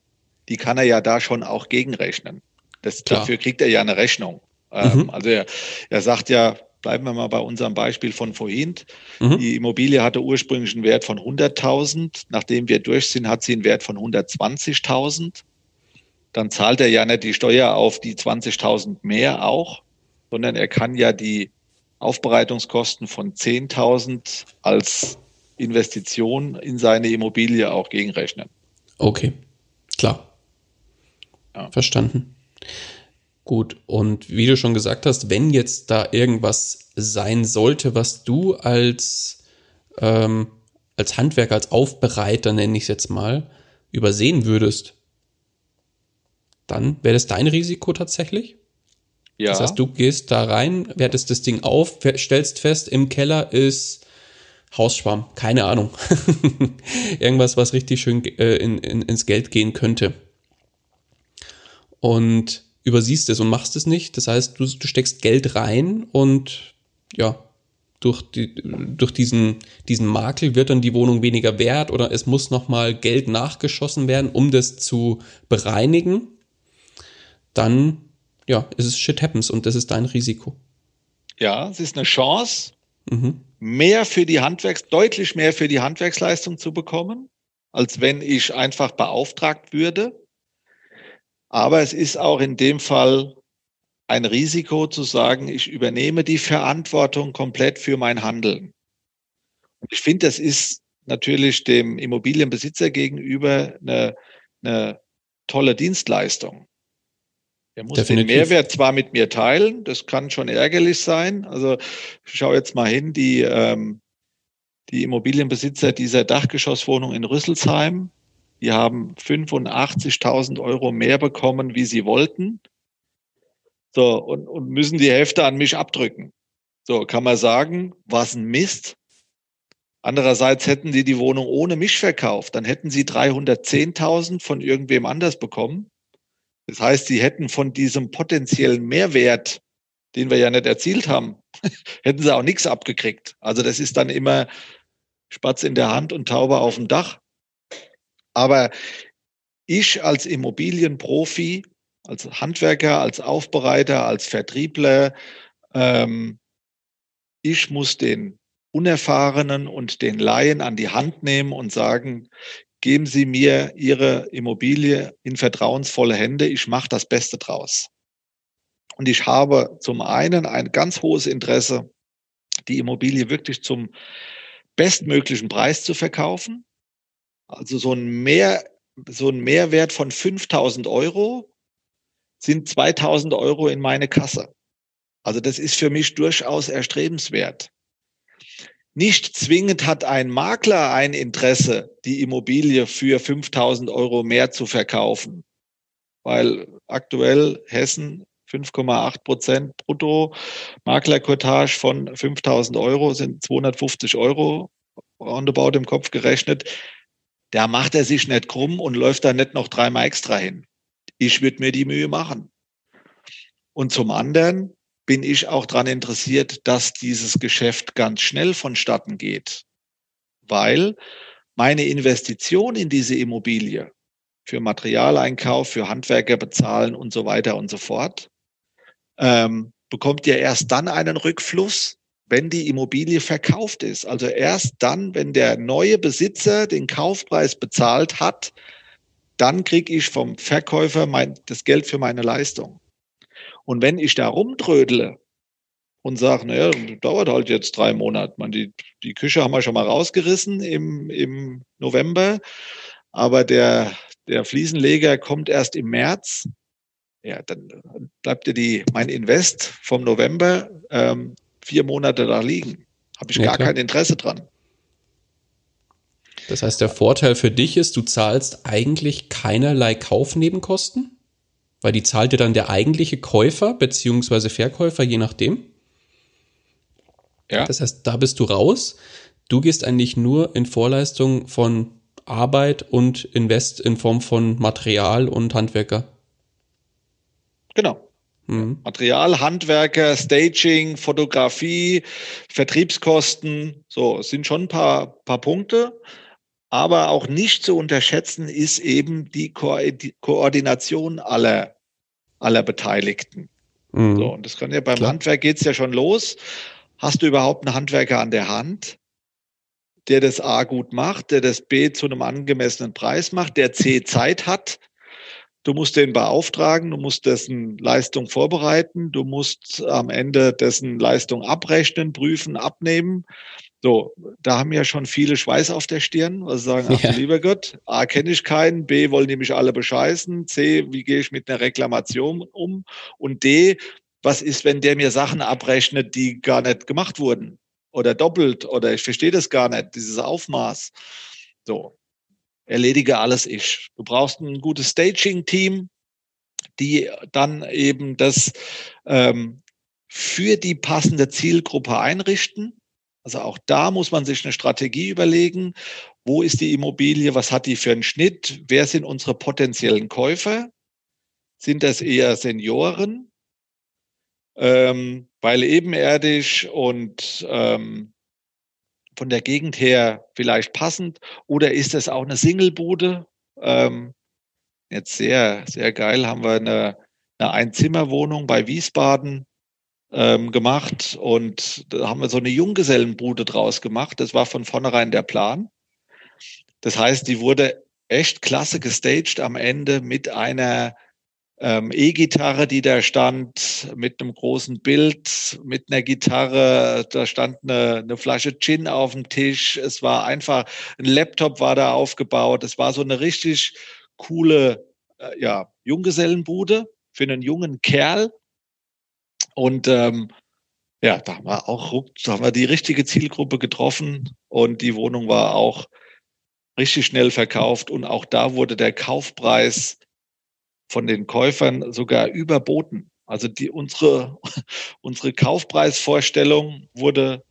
die kann er ja da schon auch gegenrechnen. Das, dafür kriegt er ja eine Rechnung. Ähm, mhm. Also er, er sagt ja, bleiben wir mal bei unserem Beispiel von vorhin. Mhm. Die Immobilie hatte ursprünglich einen Wert von 100.000. Nachdem wir durch sind, hat sie einen Wert von 120.000. Dann zahlt er ja nicht die Steuer auf die 20.000 mehr auch, sondern er kann ja die Aufbereitungskosten von 10.000 als Investition in seine Immobilie auch gegenrechnen. Okay, klar. Ja. Verstanden. Gut, und wie du schon gesagt hast, wenn jetzt da irgendwas sein sollte, was du als, ähm, als Handwerker, als Aufbereiter, nenne ich es jetzt mal, übersehen würdest, dann wäre das dein Risiko tatsächlich? Ja. Das heißt, du gehst da rein, wertest das Ding auf, stellst fest, im Keller ist Hausschwamm, keine Ahnung. *laughs* Irgendwas, was richtig schön äh, in, in, ins Geld gehen könnte. Und übersiehst es und machst es nicht. Das heißt, du, du steckst Geld rein und ja, durch, die, durch diesen, diesen Makel wird dann die Wohnung weniger wert oder es muss nochmal Geld nachgeschossen werden, um das zu bereinigen. Dann, ja, ist es shit happens und das ist dein Risiko. Ja, es ist eine Chance. Mhm. mehr für die Handwerks, deutlich mehr für die Handwerksleistung zu bekommen, als wenn ich einfach beauftragt würde. Aber es ist auch in dem Fall ein Risiko zu sagen, ich übernehme die Verantwortung komplett für mein Handeln. Und ich finde, das ist natürlich dem Immobilienbesitzer gegenüber eine, eine tolle Dienstleistung. Er muss Definitiv. den Mehrwert zwar mit mir teilen, das kann schon ärgerlich sein. Also ich schaue jetzt mal hin, die, ähm, die Immobilienbesitzer dieser Dachgeschosswohnung in Rüsselsheim, die haben 85.000 Euro mehr bekommen, wie sie wollten. So, und, und müssen die Hälfte an mich abdrücken. So, kann man sagen, was ein Mist. Andererseits hätten die die Wohnung ohne mich verkauft, dann hätten sie 310.000 von irgendwem anders bekommen. Das heißt, sie hätten von diesem potenziellen Mehrwert, den wir ja nicht erzielt haben, *laughs* hätten sie auch nichts abgekriegt. Also das ist dann immer Spatz in der Hand und Taube auf dem Dach. Aber ich als Immobilienprofi als Handwerker, als Aufbereiter, als Vertriebler. Ähm, ich muss den Unerfahrenen und den Laien an die Hand nehmen und sagen, geben Sie mir Ihre Immobilie in vertrauensvolle Hände, ich mache das Beste draus. Und ich habe zum einen ein ganz hohes Interesse, die Immobilie wirklich zum bestmöglichen Preis zu verkaufen. Also so ein, Mehr, so ein Mehrwert von 5000 Euro sind 2000 Euro in meine Kasse. Also das ist für mich durchaus erstrebenswert. Nicht zwingend hat ein Makler ein Interesse, die Immobilie für 5000 Euro mehr zu verkaufen, weil aktuell Hessen 5,8 Prozent brutto Maklerquotage von 5000 Euro sind 250 Euro roundabout im Kopf gerechnet. Da macht er sich nicht krumm und läuft da nicht noch dreimal extra hin ich würde mir die Mühe machen. Und zum anderen bin ich auch daran interessiert, dass dieses Geschäft ganz schnell vonstatten geht, weil meine Investition in diese Immobilie für Materialeinkauf, für Handwerker bezahlen und so weiter und so fort, ähm, bekommt ja erst dann einen Rückfluss, wenn die Immobilie verkauft ist. Also erst dann, wenn der neue Besitzer den Kaufpreis bezahlt hat, dann kriege ich vom Verkäufer mein, das Geld für meine Leistung. Und wenn ich da rumtrödle und sage, naja, dauert halt jetzt drei Monate, man, die, die Küche haben wir schon mal rausgerissen im, im November, aber der, der Fliesenleger kommt erst im März, ja, dann bleibt dir die, mein Invest vom November ähm, vier Monate da liegen. Habe ich ja, gar klar. kein Interesse dran. Das heißt, der Vorteil für dich ist, du zahlst eigentlich keinerlei Kaufnebenkosten, weil die zahlt dir dann der eigentliche Käufer beziehungsweise Verkäufer, je nachdem. Ja. Das heißt, da bist du raus. Du gehst eigentlich nur in Vorleistung von Arbeit und Invest in Form von Material und Handwerker. Genau. Mhm. Material, Handwerker, Staging, Fotografie, Vertriebskosten, so sind schon ein paar, paar Punkte. Aber auch nicht zu unterschätzen ist eben die, Ko die Koordination aller, aller Beteiligten. Mhm. So, und das kann ja beim Klar. Handwerk geht's ja schon los. Hast du überhaupt einen Handwerker an der Hand, der das A gut macht, der das B zu einem angemessenen Preis macht, der C Zeit hat? Du musst den beauftragen, du musst dessen Leistung vorbereiten, du musst am Ende dessen Leistung abrechnen, prüfen, abnehmen. So, da haben ja schon viele Schweiß auf der Stirn, was sagen, *laughs* ach ja. lieber Gott, A, kenne ich keinen, B, wollen die mich alle bescheißen, C, wie gehe ich mit einer Reklamation um und D, was ist, wenn der mir Sachen abrechnet, die gar nicht gemacht wurden oder doppelt oder ich verstehe das gar nicht, dieses Aufmaß. So, erledige alles ich. Du brauchst ein gutes Staging-Team, die dann eben das ähm, für die passende Zielgruppe einrichten also auch da muss man sich eine Strategie überlegen. Wo ist die Immobilie? Was hat die für einen Schnitt? Wer sind unsere potenziellen Käufer? Sind das eher Senioren? Ähm, weil ebenerdig und ähm, von der Gegend her vielleicht passend? Oder ist das auch eine Singlebude? Ähm, jetzt sehr, sehr geil haben wir eine, eine Einzimmerwohnung bei Wiesbaden ähm, gemacht und da haben wir so eine Junggesellenbude draus gemacht. Das war von vornherein der Plan. Das heißt, die wurde echt klasse gestaged am Ende mit einer ähm, E-Gitarre, die da stand, mit einem großen Bild, mit einer Gitarre, da stand eine, eine Flasche Gin auf dem Tisch. Es war einfach, ein Laptop war da aufgebaut. Es war so eine richtig coole, äh, ja, Junggesellenbude für einen jungen Kerl. Und ähm, ja, da haben wir auch, da haben wir die richtige Zielgruppe getroffen und die Wohnung war auch richtig schnell verkauft und auch da wurde der Kaufpreis von den Käufern sogar überboten. Also die, unsere, *laughs* unsere Kaufpreisvorstellung wurde,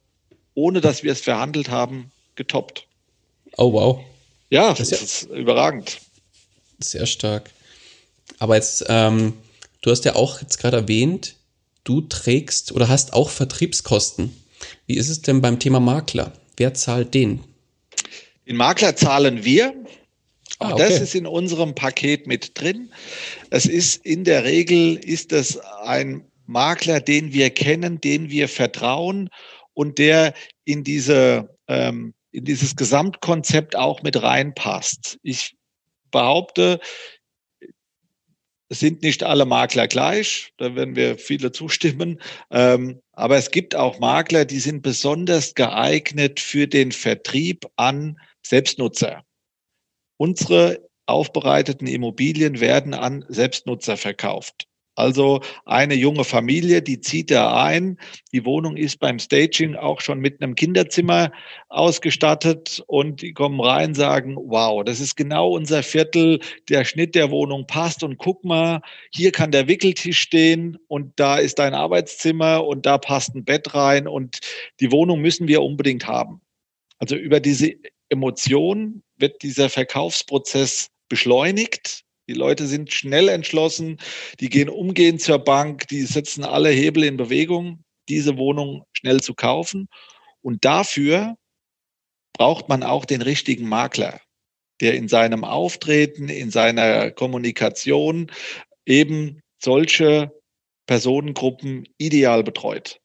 ohne dass wir es verhandelt haben, getoppt. Oh, wow. Ja, das, das ist, ja überragend. Sehr stark. Aber jetzt, ähm, du hast ja auch jetzt gerade erwähnt, du trägst oder hast auch Vertriebskosten. Wie ist es denn beim Thema Makler? Wer zahlt den? Den Makler zahlen wir. Auch ah, okay. das ist in unserem Paket mit drin. Es ist in der Regel ist es ein Makler, den wir kennen, den wir vertrauen und der in diese ähm, in dieses Gesamtkonzept auch mit reinpasst. Ich behaupte, es sind nicht alle Makler gleich, da werden wir viele zustimmen. Ähm, aber es gibt auch Makler, die sind besonders geeignet für den Vertrieb an Selbstnutzer. Unsere aufbereiteten Immobilien werden an Selbstnutzer verkauft. Also eine junge Familie, die zieht da ein. Die Wohnung ist beim Staging auch schon mit einem Kinderzimmer ausgestattet und die kommen rein, sagen, wow, das ist genau unser Viertel, der Schnitt der Wohnung passt und guck mal, hier kann der Wickeltisch stehen und da ist dein Arbeitszimmer und da passt ein Bett rein und die Wohnung müssen wir unbedingt haben. Also über diese Emotion wird dieser Verkaufsprozess beschleunigt. Die Leute sind schnell entschlossen, die gehen umgehend zur Bank, die setzen alle Hebel in Bewegung, diese Wohnung schnell zu kaufen. Und dafür braucht man auch den richtigen Makler, der in seinem Auftreten, in seiner Kommunikation eben solche Personengruppen ideal betreut.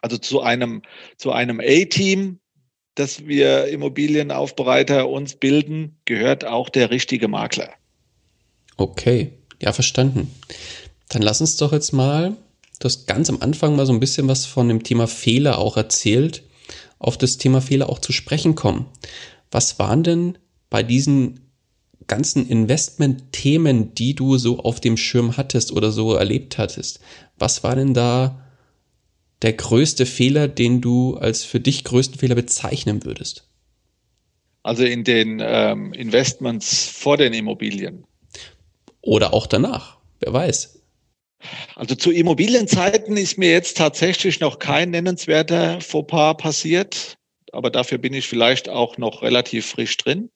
Also zu einem, zu einem A-Team dass wir Immobilienaufbereiter uns bilden, gehört auch der richtige Makler. Okay, ja, verstanden. Dann lass uns doch jetzt mal, du hast ganz am Anfang mal so ein bisschen was von dem Thema Fehler auch erzählt, auf das Thema Fehler auch zu sprechen kommen. Was waren denn bei diesen ganzen Investment-Themen, die du so auf dem Schirm hattest oder so erlebt hattest? Was war denn da der größte Fehler, den du als für dich größten Fehler bezeichnen würdest? Also in den ähm, Investments vor den Immobilien. Oder auch danach, wer weiß. Also zu Immobilienzeiten ist mir jetzt tatsächlich noch kein nennenswerter Fauxpas passiert, aber dafür bin ich vielleicht auch noch relativ frisch drin.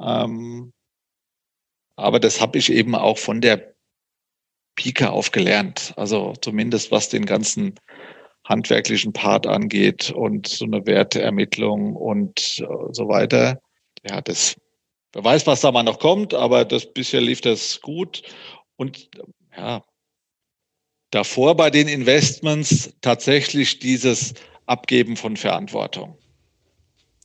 Ähm, aber das habe ich eben auch von der Pike auf gelernt. Also zumindest was den ganzen handwerklichen Part angeht und so eine Werteermittlung und äh, so weiter. Ja, das, wer weiß, was da mal noch kommt, aber das bisher lief das gut. Und ja, davor bei den Investments tatsächlich dieses Abgeben von Verantwortung.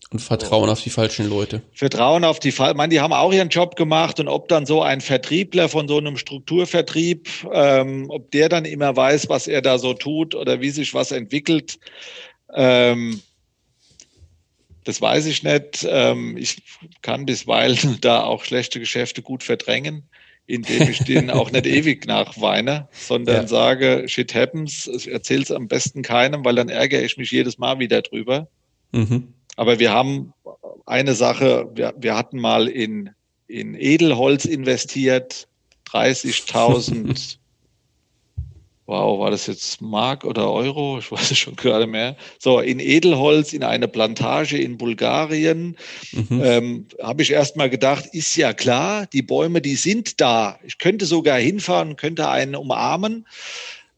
Und Vertrauen auf die falschen Leute. Vertrauen auf die falschen. Ich meine, die haben auch ihren Job gemacht und ob dann so ein Vertriebler von so einem Strukturvertrieb, ähm, ob der dann immer weiß, was er da so tut oder wie sich was entwickelt, ähm, das weiß ich nicht. Ähm, ich kann bisweilen *laughs* da auch schlechte Geschäfte gut verdrängen, indem ich denen *laughs* auch nicht ewig nachweine, sondern ja. sage, shit happens, erzähle es am besten keinem, weil dann ärgere ich mich jedes Mal wieder drüber. Mhm. Aber wir haben eine Sache, wir, wir hatten mal in, in Edelholz investiert, 30.000, *laughs* wow, war das jetzt Mark oder Euro? Ich weiß es schon gerade mehr. So, in Edelholz, in eine Plantage in Bulgarien, mhm. ähm, habe ich erst mal gedacht, ist ja klar, die Bäume, die sind da. Ich könnte sogar hinfahren, könnte einen umarmen.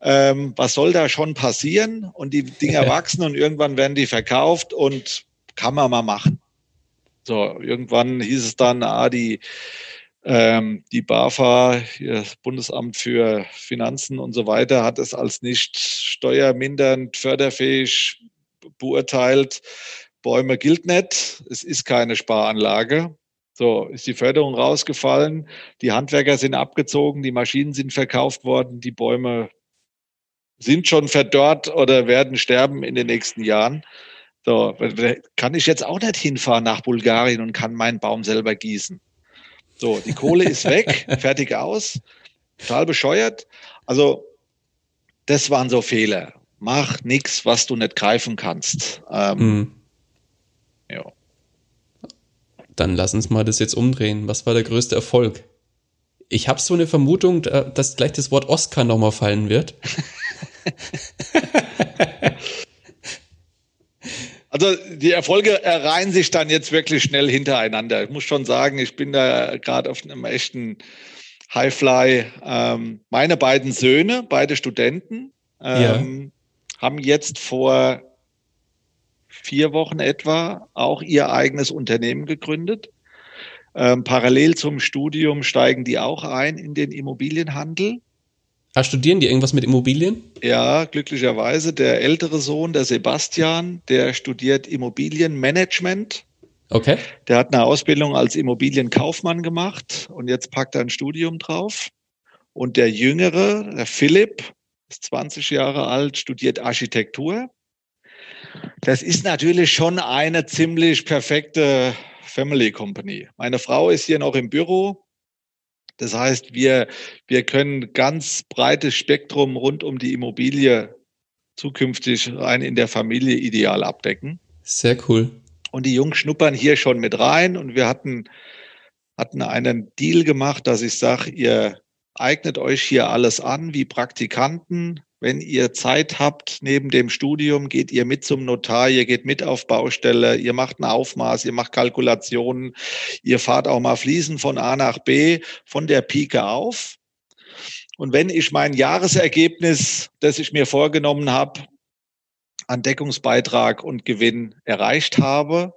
Ähm, was soll da schon passieren? Und die Dinger *laughs* wachsen und irgendwann werden die verkauft und kann man mal machen. So, irgendwann hieß es dann, ah, die, Ähm, die BAFA, das Bundesamt für Finanzen und so weiter, hat es als nicht steuermindernd, förderfähig beurteilt. Bäume gilt nicht. Es ist keine Sparanlage. So, ist die Förderung rausgefallen. Die Handwerker sind abgezogen. Die Maschinen sind verkauft worden. Die Bäume sind schon verdorrt oder werden sterben in den nächsten Jahren. So, kann ich jetzt auch nicht hinfahren nach Bulgarien und kann meinen Baum selber gießen. So, die Kohle ist weg, *laughs* fertig aus, total bescheuert. Also, das waren so Fehler. Mach nichts, was du nicht greifen kannst. Ähm, mhm. Ja. Dann lass uns mal das jetzt umdrehen. Was war der größte Erfolg? Ich habe so eine Vermutung, dass gleich das Wort Oscar nochmal fallen wird. *laughs* Also die Erfolge erreihen sich dann jetzt wirklich schnell hintereinander. Ich muss schon sagen, ich bin da gerade auf einem echten Highfly. Ähm, meine beiden Söhne, beide Studenten, ähm, ja. haben jetzt vor vier Wochen etwa auch ihr eigenes Unternehmen gegründet. Ähm, parallel zum Studium steigen die auch ein in den Immobilienhandel. Ah, studieren die irgendwas mit Immobilien? Ja, glücklicherweise. Der ältere Sohn, der Sebastian, der studiert Immobilienmanagement. Okay. Der hat eine Ausbildung als Immobilienkaufmann gemacht und jetzt packt er ein Studium drauf. Und der Jüngere, der Philipp, ist 20 Jahre alt, studiert Architektur. Das ist natürlich schon eine ziemlich perfekte Family Company. Meine Frau ist hier noch im Büro. Das heißt, wir, wir können ganz breites Spektrum rund um die Immobilie zukünftig rein in der Familie ideal abdecken. Sehr cool. Und die Jungs schnuppern hier schon mit rein und wir hatten, hatten einen Deal gemacht, dass ich sage, ihr eignet euch hier alles an wie Praktikanten, wenn ihr Zeit habt neben dem Studium, geht ihr mit zum Notar, ihr geht mit auf Baustelle, ihr macht ein Aufmaß, ihr macht Kalkulationen, ihr fahrt auch mal Fliesen von A nach B von der Pike auf. Und wenn ich mein Jahresergebnis, das ich mir vorgenommen habe, an Deckungsbeitrag und Gewinn erreicht habe,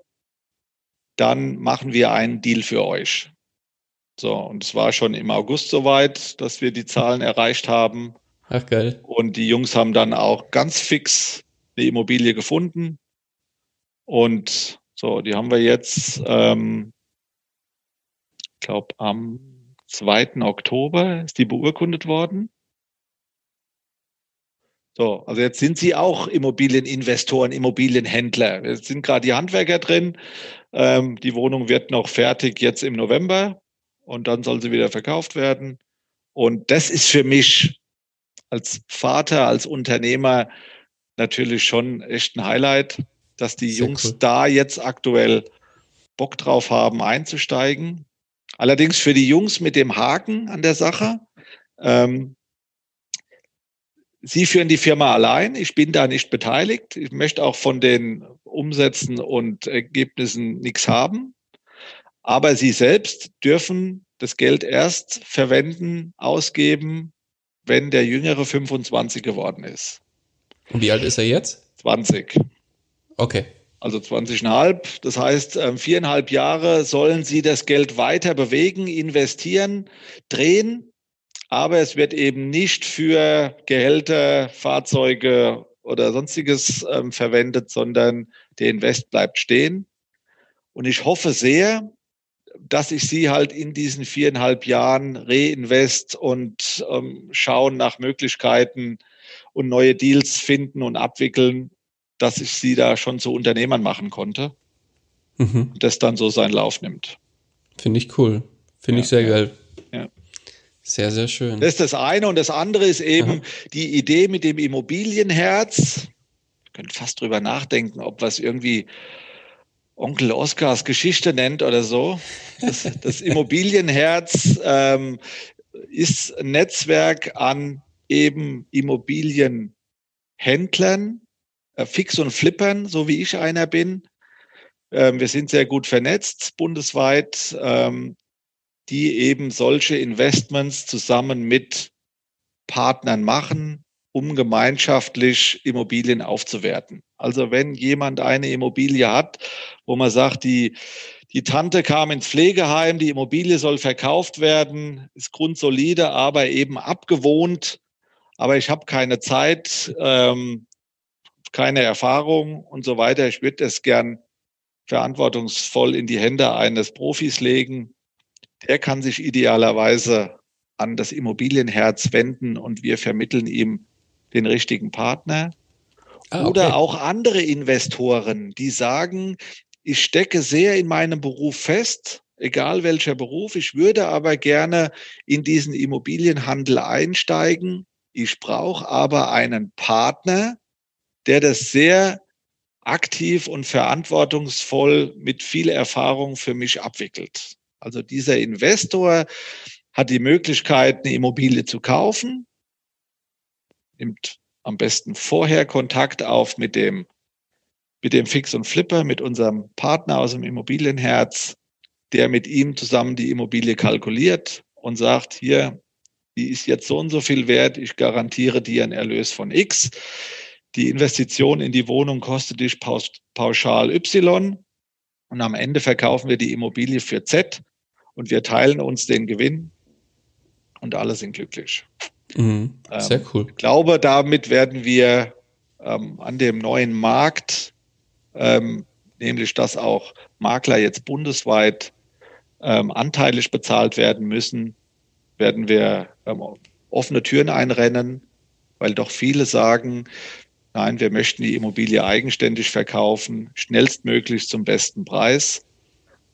dann machen wir einen Deal für euch. So, und es war schon im August soweit, dass wir die Zahlen erreicht haben. Ach geil. Und die Jungs haben dann auch ganz fix eine Immobilie gefunden. Und so, die haben wir jetzt, ähm, ich glaube, am 2. Oktober ist die beurkundet worden. So, also jetzt sind sie auch Immobilieninvestoren, Immobilienhändler. Jetzt sind gerade die Handwerker drin. Ähm, die Wohnung wird noch fertig jetzt im November und dann soll sie wieder verkauft werden. Und das ist für mich als Vater, als Unternehmer natürlich schon echt ein Highlight, dass die Sehr Jungs cool. da jetzt aktuell Bock drauf haben, einzusteigen. Allerdings für die Jungs mit dem Haken an der Sache. Ähm, Sie führen die Firma allein. Ich bin da nicht beteiligt. Ich möchte auch von den Umsätzen und Ergebnissen nichts haben. Aber Sie selbst dürfen das Geld erst verwenden, ausgeben, wenn der Jüngere 25 geworden ist. Und wie alt ist er jetzt? 20. Okay. Also 20,5. Das heißt, ähm, viereinhalb Jahre sollen Sie das Geld weiter bewegen, investieren, drehen. Aber es wird eben nicht für Gehälter, Fahrzeuge oder sonstiges ähm, verwendet, sondern der Invest bleibt stehen. Und ich hoffe sehr, dass ich sie halt in diesen viereinhalb Jahren reinvest und ähm, schauen nach Möglichkeiten und neue Deals finden und abwickeln, dass ich sie da schon zu Unternehmern machen konnte. Mhm. Das dann so seinen Lauf nimmt. Finde ich cool. Finde ja, ich sehr ja, geil. Ja. Sehr, sehr schön. Das ist das eine. Und das andere ist eben Aha. die Idee mit dem Immobilienherz. Ich könnte fast drüber nachdenken, ob was irgendwie Onkel Oskars Geschichte nennt oder so. Das, das Immobilienherz ähm, ist ein Netzwerk an eben Immobilienhändlern, äh, Fix und Flippern, so wie ich einer bin. Ähm, wir sind sehr gut vernetzt bundesweit, ähm, die eben solche Investments zusammen mit Partnern machen, um gemeinschaftlich Immobilien aufzuwerten. Also wenn jemand eine Immobilie hat, wo man sagt, die, die Tante kam ins Pflegeheim, die Immobilie soll verkauft werden, ist grundsolide, aber eben abgewohnt. Aber ich habe keine Zeit, ähm, keine Erfahrung und so weiter. Ich würde es gern verantwortungsvoll in die Hände eines Profis legen. Der kann sich idealerweise an das Immobilienherz wenden und wir vermitteln ihm den richtigen Partner. Ah, okay. Oder auch andere Investoren, die sagen, ich stecke sehr in meinem Beruf fest, egal welcher Beruf. Ich würde aber gerne in diesen Immobilienhandel einsteigen. Ich brauche aber einen Partner, der das sehr aktiv und verantwortungsvoll mit viel Erfahrung für mich abwickelt. Also dieser Investor hat die Möglichkeit, eine Immobilie zu kaufen, nimmt am besten vorher Kontakt auf mit dem mit dem Fix und Flipper, mit unserem Partner aus dem Immobilienherz, der mit ihm zusammen die Immobilie kalkuliert und sagt, hier, die ist jetzt so und so viel wert, ich garantiere dir einen Erlös von X. Die Investition in die Wohnung kostet dich pauschal Y und am Ende verkaufen wir die Immobilie für Z und wir teilen uns den Gewinn und alle sind glücklich. Mhm, sehr ähm, cool. Ich glaube, damit werden wir ähm, an dem neuen Markt ähm, nämlich dass auch Makler jetzt bundesweit ähm, anteilig bezahlt werden müssen, werden wir ähm, offene Türen einrennen, weil doch viele sagen, nein, wir möchten die Immobilie eigenständig verkaufen, schnellstmöglich zum besten Preis.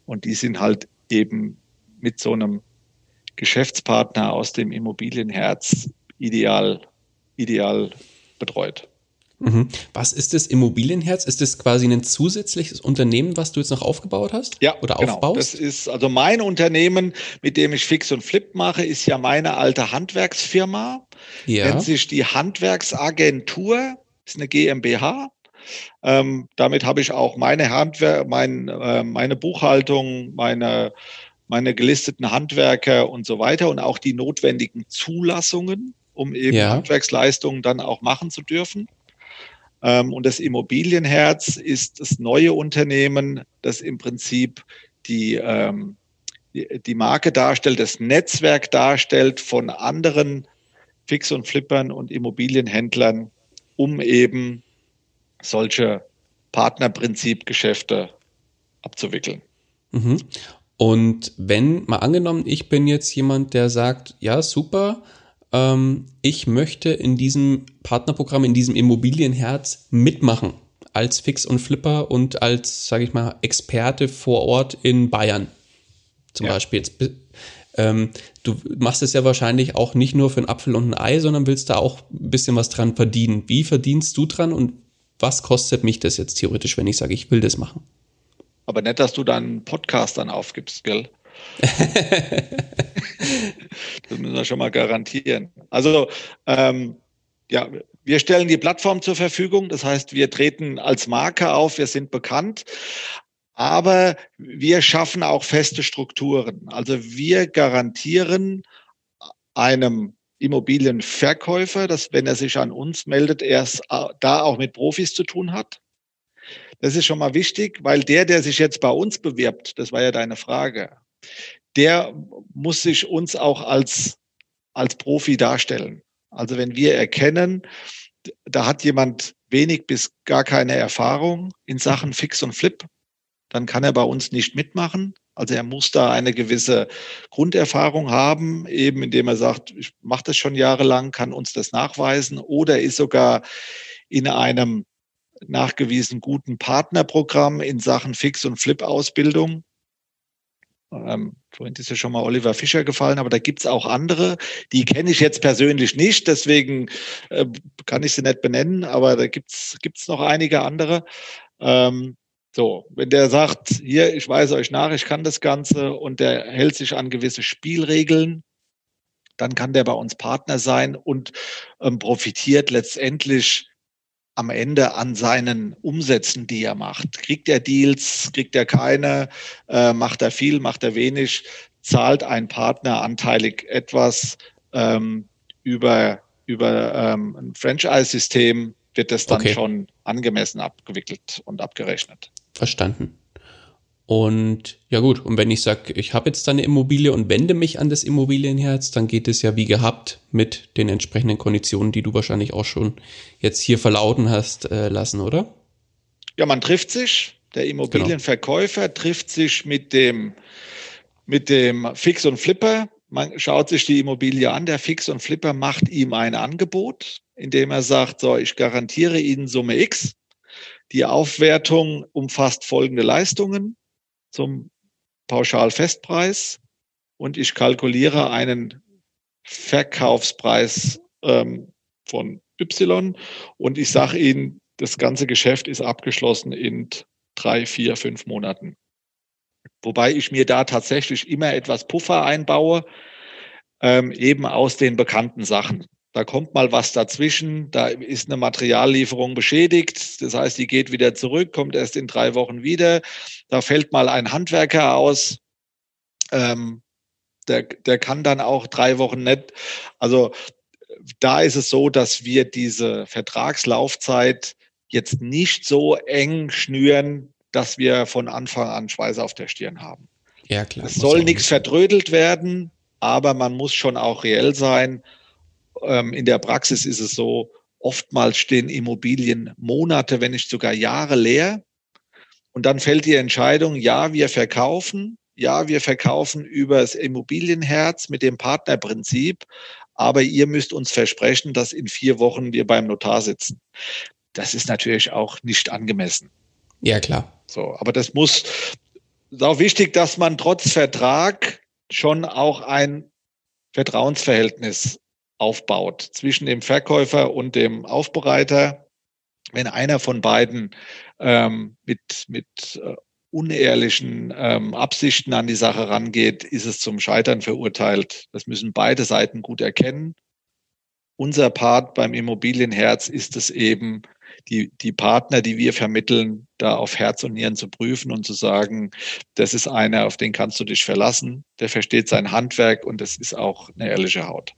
Und die sind halt eben mit so einem Geschäftspartner aus dem Immobilienherz ideal, ideal betreut. Mhm. Was ist das Immobilienherz? Ist das quasi ein zusätzliches Unternehmen, was du jetzt noch aufgebaut hast? Ja, oder genau. aufbaust? Das ist also mein Unternehmen, mit dem ich Fix und Flip mache, ist ja meine alte Handwerksfirma. Ja. Nennt sich die Handwerksagentur, ist eine GmbH. Ähm, damit habe ich auch meine Handwer mein, äh, meine Buchhaltung, meine meine gelisteten Handwerker und so weiter und auch die notwendigen Zulassungen, um eben ja. Handwerksleistungen dann auch machen zu dürfen. Ähm, und das Immobilienherz ist das neue Unternehmen, das im Prinzip die, ähm, die Marke darstellt, das Netzwerk darstellt von anderen Fix- und Flippern und Immobilienhändlern, um eben solche Partnerprinzipgeschäfte abzuwickeln. Mhm. Und wenn, mal angenommen, ich bin jetzt jemand, der sagt, ja, super, ähm, ich möchte in diesem Partnerprogramm, in diesem Immobilienherz mitmachen. Als Fix und Flipper und als, sage ich mal, Experte vor Ort in Bayern. Zum ja. Beispiel. Jetzt, ähm, du machst es ja wahrscheinlich auch nicht nur für einen Apfel und ein Ei, sondern willst da auch ein bisschen was dran verdienen. Wie verdienst du dran und was kostet mich das jetzt theoretisch, wenn ich sage, ich will das machen? Aber nicht, dass du deinen Podcast dann aufgibst, gell? *laughs* das müssen wir schon mal garantieren. Also ähm, ja, wir stellen die Plattform zur Verfügung. Das heißt, wir treten als Marke auf, wir sind bekannt. Aber wir schaffen auch feste Strukturen. Also wir garantieren einem Immobilienverkäufer, dass wenn er sich an uns meldet, er es da auch mit Profis zu tun hat. Das ist schon mal wichtig, weil der, der sich jetzt bei uns bewirbt, das war ja deine Frage, der muss sich uns auch als, als Profi darstellen. Also wenn wir erkennen, da hat jemand wenig bis gar keine Erfahrung in Sachen Fix und Flip, dann kann er bei uns nicht mitmachen. Also er muss da eine gewisse Grunderfahrung haben, eben indem er sagt, ich mache das schon jahrelang, kann uns das nachweisen oder ist sogar in einem nachgewiesen guten Partnerprogramm in Sachen Fix- und Flip-Ausbildung ähm, vorhin ist ja schon mal Oliver Fischer gefallen, aber da gibt's auch andere. Die kenne ich jetzt persönlich nicht, deswegen äh, kann ich sie nicht benennen, aber da gibt's gibt's noch einige andere. Ähm, so, wenn der sagt, hier, ich weise euch nach, ich kann das Ganze und der hält sich an gewisse Spielregeln, dann kann der bei uns Partner sein und ähm, profitiert letztendlich am Ende an seinen Umsätzen, die er macht. Kriegt er Deals, kriegt er keine, äh, macht er viel, macht er wenig, zahlt ein Partner anteilig etwas ähm, über, über ähm, ein Franchise-System, wird das dann okay. schon angemessen abgewickelt und abgerechnet. Verstanden. Und ja gut, und wenn ich sage, ich habe jetzt da eine Immobilie und wende mich an das Immobilienherz, dann geht es ja wie gehabt mit den entsprechenden Konditionen, die du wahrscheinlich auch schon jetzt hier verlauten hast äh, lassen, oder? Ja, man trifft sich. Der Immobilienverkäufer genau. trifft sich mit dem, mit dem Fix und Flipper. Man schaut sich die Immobilie an. Der Fix und Flipper macht ihm ein Angebot, indem er sagt, so, ich garantiere Ihnen Summe X. Die Aufwertung umfasst folgende Leistungen zum Pauschalfestpreis und ich kalkuliere einen Verkaufspreis ähm, von Y und ich sage Ihnen, das ganze Geschäft ist abgeschlossen in drei, vier, fünf Monaten. Wobei ich mir da tatsächlich immer etwas Puffer einbaue, ähm, eben aus den bekannten Sachen. Da kommt mal was dazwischen, da ist eine Materiallieferung beschädigt, das heißt, die geht wieder zurück, kommt erst in drei Wochen wieder. Da fällt mal ein Handwerker aus, ähm, der, der kann dann auch drei Wochen nicht. Also da ist es so, dass wir diese Vertragslaufzeit jetzt nicht so eng schnüren, dass wir von Anfang an Schweiße auf der Stirn haben. Ja, klar. Es soll nichts verdrödelt werden, aber man muss schon auch reell sein. Ähm, in der Praxis ist es so, oftmals stehen Immobilien Monate, wenn nicht sogar Jahre leer. Und dann fällt die Entscheidung, ja, wir verkaufen, ja, wir verkaufen über das Immobilienherz mit dem Partnerprinzip, aber ihr müsst uns versprechen, dass in vier Wochen wir beim Notar sitzen. Das ist natürlich auch nicht angemessen. Ja, klar. So, aber das muss, ist auch wichtig, dass man trotz Vertrag schon auch ein Vertrauensverhältnis aufbaut zwischen dem Verkäufer und dem Aufbereiter. Wenn einer von beiden ähm, mit, mit äh, unehrlichen ähm, Absichten an die Sache rangeht, ist es zum Scheitern verurteilt. Das müssen beide Seiten gut erkennen. Unser Part beim Immobilienherz ist es eben, die, die Partner, die wir vermitteln, da auf Herz und Nieren zu prüfen und zu sagen, das ist einer, auf den kannst du dich verlassen, der versteht sein Handwerk und das ist auch eine ehrliche Haut.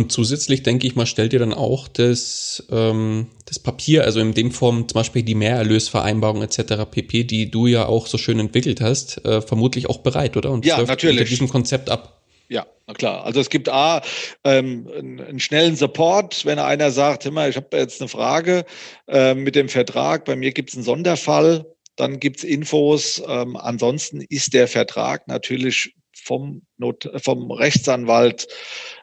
Und zusätzlich denke ich mal, stellt ihr dann auch das, ähm, das Papier, also in dem Form zum Beispiel die Mehrerlösvereinbarung etc. pp, die du ja auch so schön entwickelt hast, äh, vermutlich auch bereit, oder? Und ja, natürlich. unter diesem Konzept ab. Ja, na klar. Also es gibt A, ähm, einen schnellen Support, wenn einer sagt, immer, ich habe jetzt eine Frage äh, mit dem Vertrag, bei mir gibt es einen Sonderfall, dann gibt es Infos. Ähm, ansonsten ist der Vertrag natürlich vom, Not vom Rechtsanwalt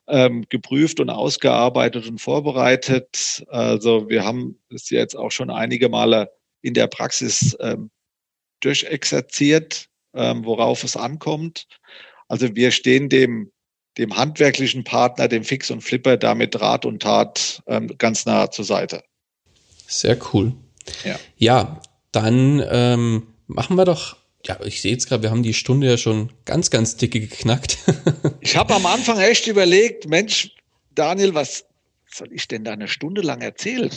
ähm, geprüft und ausgearbeitet und vorbereitet. Also wir haben es jetzt auch schon einige Male in der Praxis ähm, durchexerziert, ähm, worauf es ankommt. Also wir stehen dem, dem handwerklichen Partner, dem Fix und Flipper, damit Rat und Tat ähm, ganz nah zur Seite. Sehr cool. Ja, ja dann ähm, machen wir doch ja, ich sehe jetzt gerade, wir haben die Stunde ja schon ganz, ganz dicke geknackt. *laughs* ich habe am Anfang echt überlegt, Mensch, Daniel, was soll ich denn da eine Stunde lang erzählen?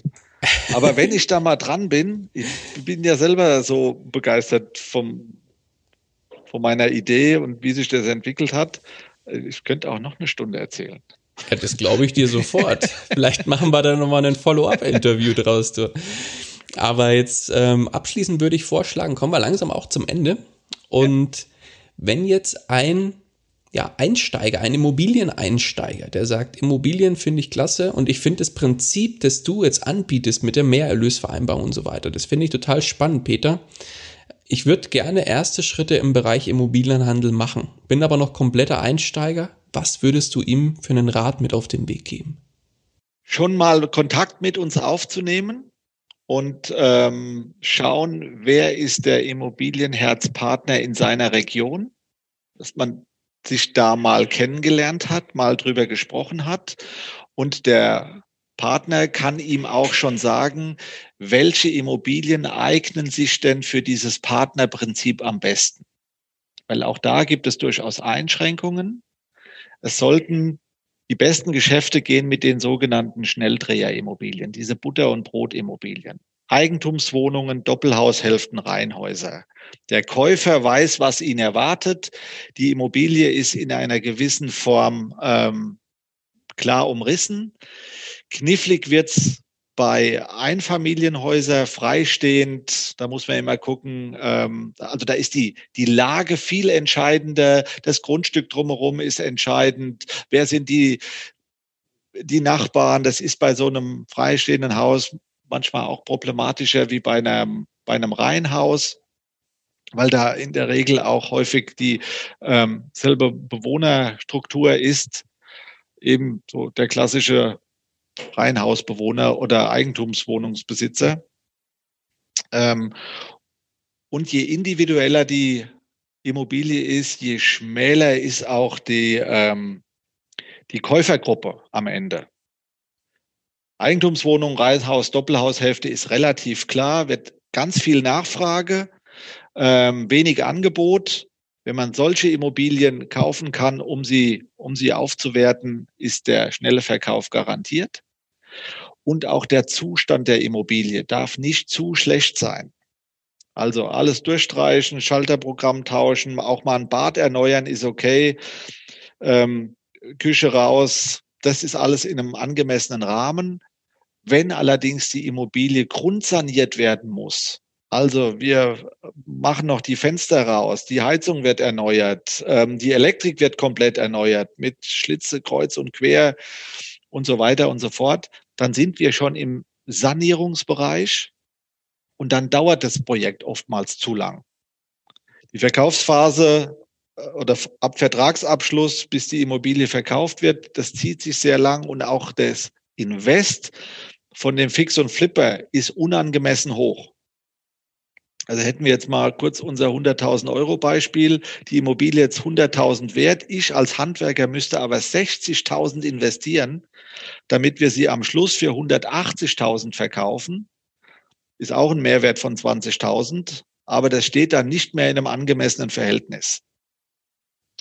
Aber wenn ich da mal dran bin, ich bin ja selber so begeistert vom, von meiner Idee und wie sich das entwickelt hat. Ich könnte auch noch eine Stunde erzählen. Ja, das glaube ich dir sofort. *laughs* Vielleicht machen wir da nochmal ein Follow-up-Interview draus. Du. Aber jetzt ähm, abschließend würde ich vorschlagen, kommen wir langsam auch zum Ende. Und ja. wenn jetzt ein ja, Einsteiger, ein Immobilieneinsteiger, der sagt, Immobilien finde ich klasse und ich finde das Prinzip, das du jetzt anbietest mit der Mehrerlösvereinbarung und so weiter, das finde ich total spannend, Peter. Ich würde gerne erste Schritte im Bereich Immobilienhandel machen, bin aber noch kompletter Einsteiger. Was würdest du ihm für einen Rat mit auf den Weg geben? Schon mal Kontakt mit uns aufzunehmen und ähm, schauen, wer ist der Immobilienherzpartner in seiner Region, dass man sich da mal kennengelernt hat, mal drüber gesprochen hat und der Partner kann ihm auch schon sagen, welche Immobilien eignen sich denn für dieses Partnerprinzip am besten. Weil auch da gibt es durchaus Einschränkungen. Es sollten die besten Geschäfte gehen mit den sogenannten Schnelldreherimmobilien, diese Butter- und Brotimmobilien. Eigentumswohnungen, Doppelhaushälften, Reihenhäuser. Der Käufer weiß, was ihn erwartet. Die Immobilie ist in einer gewissen Form ähm, klar umrissen. Knifflig wird's bei Einfamilienhäusern freistehend, da muss man immer gucken, ähm, also da ist die, die Lage viel entscheidender, das Grundstück drumherum ist entscheidend, wer sind die, die Nachbarn, das ist bei so einem freistehenden Haus manchmal auch problematischer wie bei einem, bei einem Reihenhaus, weil da in der Regel auch häufig die ähm, selbe Bewohnerstruktur ist, eben so der klassische Reihenhausbewohner oder Eigentumswohnungsbesitzer. Ähm, und je individueller die Immobilie ist, je schmäler ist auch die, ähm, die Käufergruppe am Ende. Eigentumswohnung, Reihenhaus, Doppelhaushälfte ist relativ klar, wird ganz viel Nachfrage, ähm, wenig Angebot. Wenn man solche Immobilien kaufen kann, um sie, um sie aufzuwerten, ist der schnelle Verkauf garantiert. Und auch der Zustand der Immobilie darf nicht zu schlecht sein. Also alles durchstreichen, Schalterprogramm tauschen, auch mal ein Bad erneuern ist okay, ähm, Küche raus, das ist alles in einem angemessenen Rahmen. Wenn allerdings die Immobilie grundsaniert werden muss, also wir machen noch die Fenster raus, die Heizung wird erneuert, ähm, die Elektrik wird komplett erneuert mit Schlitze kreuz und quer und so weiter und so fort, dann sind wir schon im Sanierungsbereich und dann dauert das Projekt oftmals zu lang. Die Verkaufsphase äh, oder ab Vertragsabschluss, bis die Immobilie verkauft wird, das zieht sich sehr lang und auch das Invest von dem Fix und Flipper ist unangemessen hoch. Also hätten wir jetzt mal kurz unser 100.000 Euro Beispiel, die Immobilie jetzt 100.000 wert, ich als Handwerker müsste aber 60.000 investieren, damit wir sie am Schluss für 180.000 verkaufen. Ist auch ein Mehrwert von 20.000, aber das steht dann nicht mehr in einem angemessenen Verhältnis.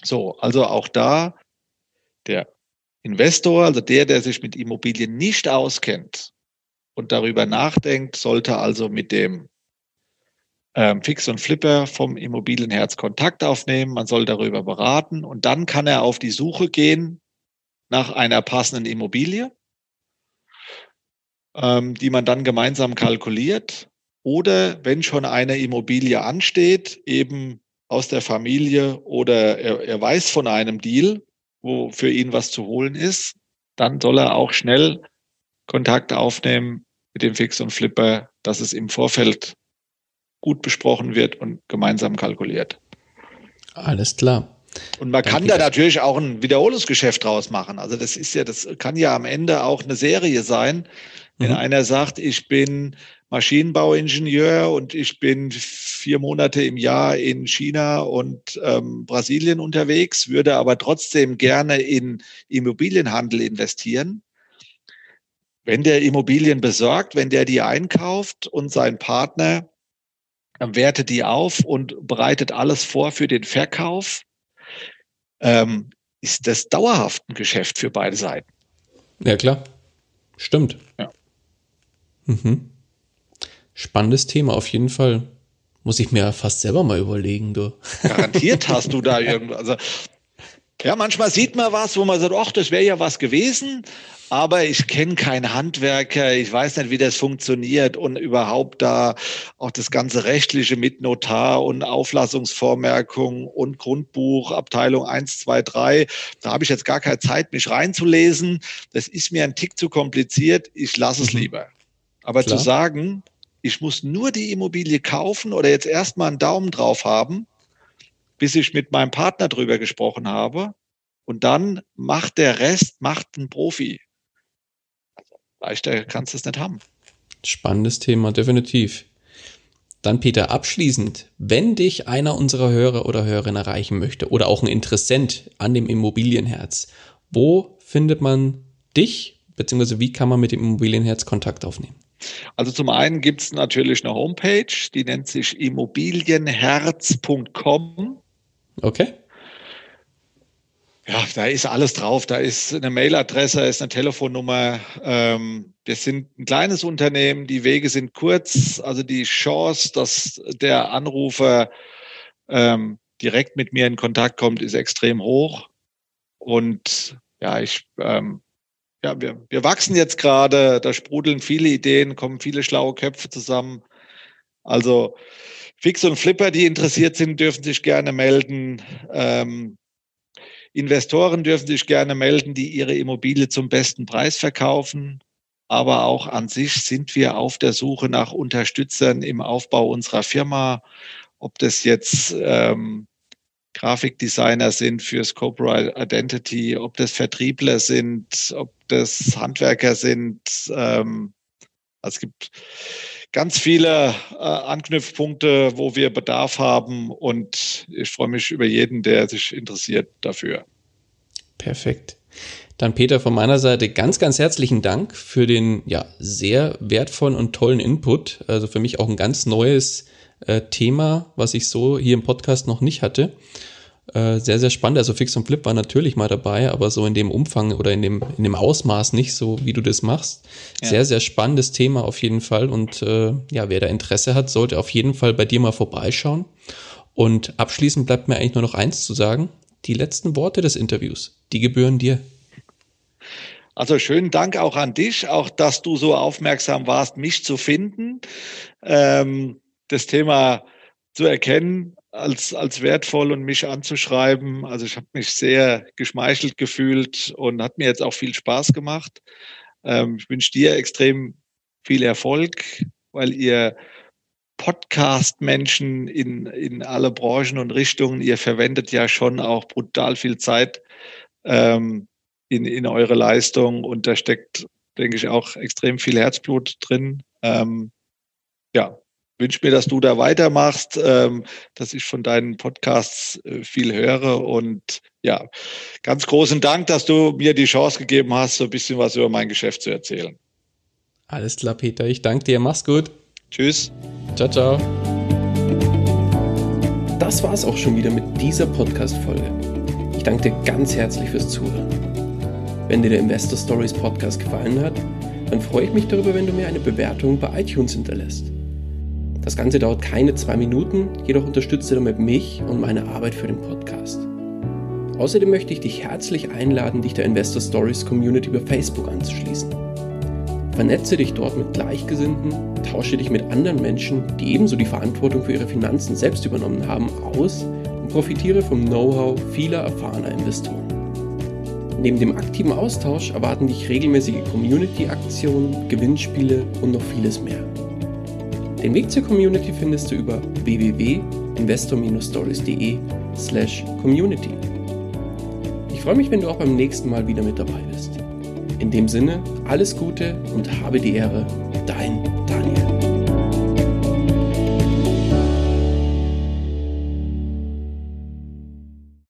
So, also auch da der Investor, also der, der sich mit Immobilien nicht auskennt und darüber nachdenkt, sollte also mit dem ähm, Fix und Flipper vom Immobilienherz Kontakt aufnehmen. Man soll darüber beraten und dann kann er auf die Suche gehen nach einer passenden Immobilie, ähm, die man dann gemeinsam kalkuliert. Oder wenn schon eine Immobilie ansteht, eben aus der Familie oder er, er weiß von einem Deal, wo für ihn was zu holen ist, dann soll er auch schnell Kontakt aufnehmen mit dem Fix und Flipper, dass es im Vorfeld gut besprochen wird und gemeinsam kalkuliert. Alles klar. Und man kann da natürlich auch ein Wiederholungsgeschäft draus machen. Also das ist ja, das kann ja am Ende auch eine Serie sein. Wenn mhm. einer sagt, ich bin Maschinenbauingenieur und ich bin vier Monate im Jahr in China und ähm, Brasilien unterwegs, würde aber trotzdem gerne in Immobilienhandel investieren. Wenn der Immobilien besorgt, wenn der die einkauft und sein Partner wertet die auf und bereitet alles vor für den Verkauf, ähm, ist das dauerhaft ein Geschäft für beide Seiten. Ja, klar. Stimmt. Ja. Mhm. Spannendes Thema auf jeden Fall. Muss ich mir fast selber mal überlegen, du. Garantiert *laughs* hast du da irgendwas. Also, ja, manchmal sieht man was, wo man sagt, ach, das wäre ja was gewesen, aber ich kenne keinen Handwerker, ich weiß nicht, wie das funktioniert und überhaupt da auch das ganze Rechtliche mit Notar und Auflassungsvormerkung und Grundbuch, Abteilung 1, 2, 3. Da habe ich jetzt gar keine Zeit, mich reinzulesen. Das ist mir ein Tick zu kompliziert. Ich lasse es lieber. Aber Klar. zu sagen, ich muss nur die Immobilie kaufen oder jetzt erstmal einen Daumen drauf haben, bis ich mit meinem Partner drüber gesprochen habe. Und dann macht der Rest, macht ein Profi. Leichter kannst du es nicht haben. Spannendes Thema, definitiv. Dann Peter, abschließend, wenn dich einer unserer Hörer oder Hörerinnen erreichen möchte oder auch ein Interessent an dem Immobilienherz, wo findet man dich, beziehungsweise wie kann man mit dem Immobilienherz Kontakt aufnehmen? Also zum einen gibt es natürlich eine Homepage, die nennt sich immobilienherz.com. Okay. Ja, da ist alles drauf. Da ist eine Mailadresse, ist eine Telefonnummer. Ähm, wir sind ein kleines Unternehmen, die Wege sind kurz. Also die Chance, dass der Anrufer ähm, direkt mit mir in Kontakt kommt, ist extrem hoch. Und ja, ich ähm, ja, wir, wir wachsen jetzt gerade, da sprudeln viele Ideen, kommen viele schlaue Köpfe zusammen. Also Fix und Flipper, die interessiert sind, dürfen sich gerne melden. Ähm, Investoren dürfen sich gerne melden, die ihre Immobilie zum besten Preis verkaufen. Aber auch an sich sind wir auf der Suche nach Unterstützern im Aufbau unserer Firma. Ob das jetzt ähm, Grafikdesigner sind für Scope Identity, ob das Vertriebler sind, ob das Handwerker sind. Ähm, also es gibt ganz viele äh, Anknüpfpunkte, wo wir Bedarf haben und ich freue mich über jeden, der sich interessiert dafür. Perfekt. Dann Peter von meiner Seite ganz, ganz herzlichen Dank für den ja sehr wertvollen und tollen Input. Also für mich auch ein ganz neues äh, Thema, was ich so hier im Podcast noch nicht hatte. Äh, sehr, sehr spannend. Also Fix und Flip war natürlich mal dabei, aber so in dem Umfang oder in dem, in dem Ausmaß nicht so, wie du das machst. Ja. Sehr, sehr spannendes Thema auf jeden Fall. Und äh, ja, wer da Interesse hat, sollte auf jeden Fall bei dir mal vorbeischauen. Und abschließend bleibt mir eigentlich nur noch eins zu sagen. Die letzten Worte des Interviews, die gebühren dir. Also schönen Dank auch an dich, auch dass du so aufmerksam warst, mich zu finden, ähm, das Thema zu erkennen, als, als wertvoll und mich anzuschreiben. Also ich habe mich sehr geschmeichelt gefühlt und hat mir jetzt auch viel Spaß gemacht. Ähm, ich wünsche dir extrem viel Erfolg, weil ihr Podcast-Menschen in, in alle Branchen und Richtungen, ihr verwendet ja schon auch brutal viel Zeit ähm, in, in eure Leistung und da steckt, denke ich, auch extrem viel Herzblut drin. Ähm, ja, wünsche mir, dass du da weitermachst, ähm, dass ich von deinen Podcasts äh, viel höre. Und ja, ganz großen Dank, dass du mir die Chance gegeben hast, so ein bisschen was über mein Geschäft zu erzählen. Alles klar, Peter. Ich danke dir. Mach's gut. Tschüss. Ciao, ciao. Das war's auch schon wieder mit dieser Podcast-Folge. Ich danke dir ganz herzlich fürs Zuhören. Wenn dir der Investor Stories Podcast gefallen hat, dann freue ich mich darüber, wenn du mir eine Bewertung bei iTunes hinterlässt. Das Ganze dauert keine zwei Minuten, jedoch unterstützt ihr damit mich und meine Arbeit für den Podcast. Außerdem möchte ich dich herzlich einladen, dich der Investor Stories Community über Facebook anzuschließen. Vernetze dich dort mit Gleichgesinnten, tausche dich mit anderen Menschen, die ebenso die Verantwortung für ihre Finanzen selbst übernommen haben, aus und profitiere vom Know-how vieler erfahrener Investoren. Neben dem aktiven Austausch erwarten dich regelmäßige Community-Aktionen, Gewinnspiele und noch vieles mehr. Den Weg zur Community findest du über www.investor-stories.de slash community. Ich freue mich, wenn du auch beim nächsten Mal wieder mit dabei bist. In dem Sinne, alles Gute und habe die Ehre, dein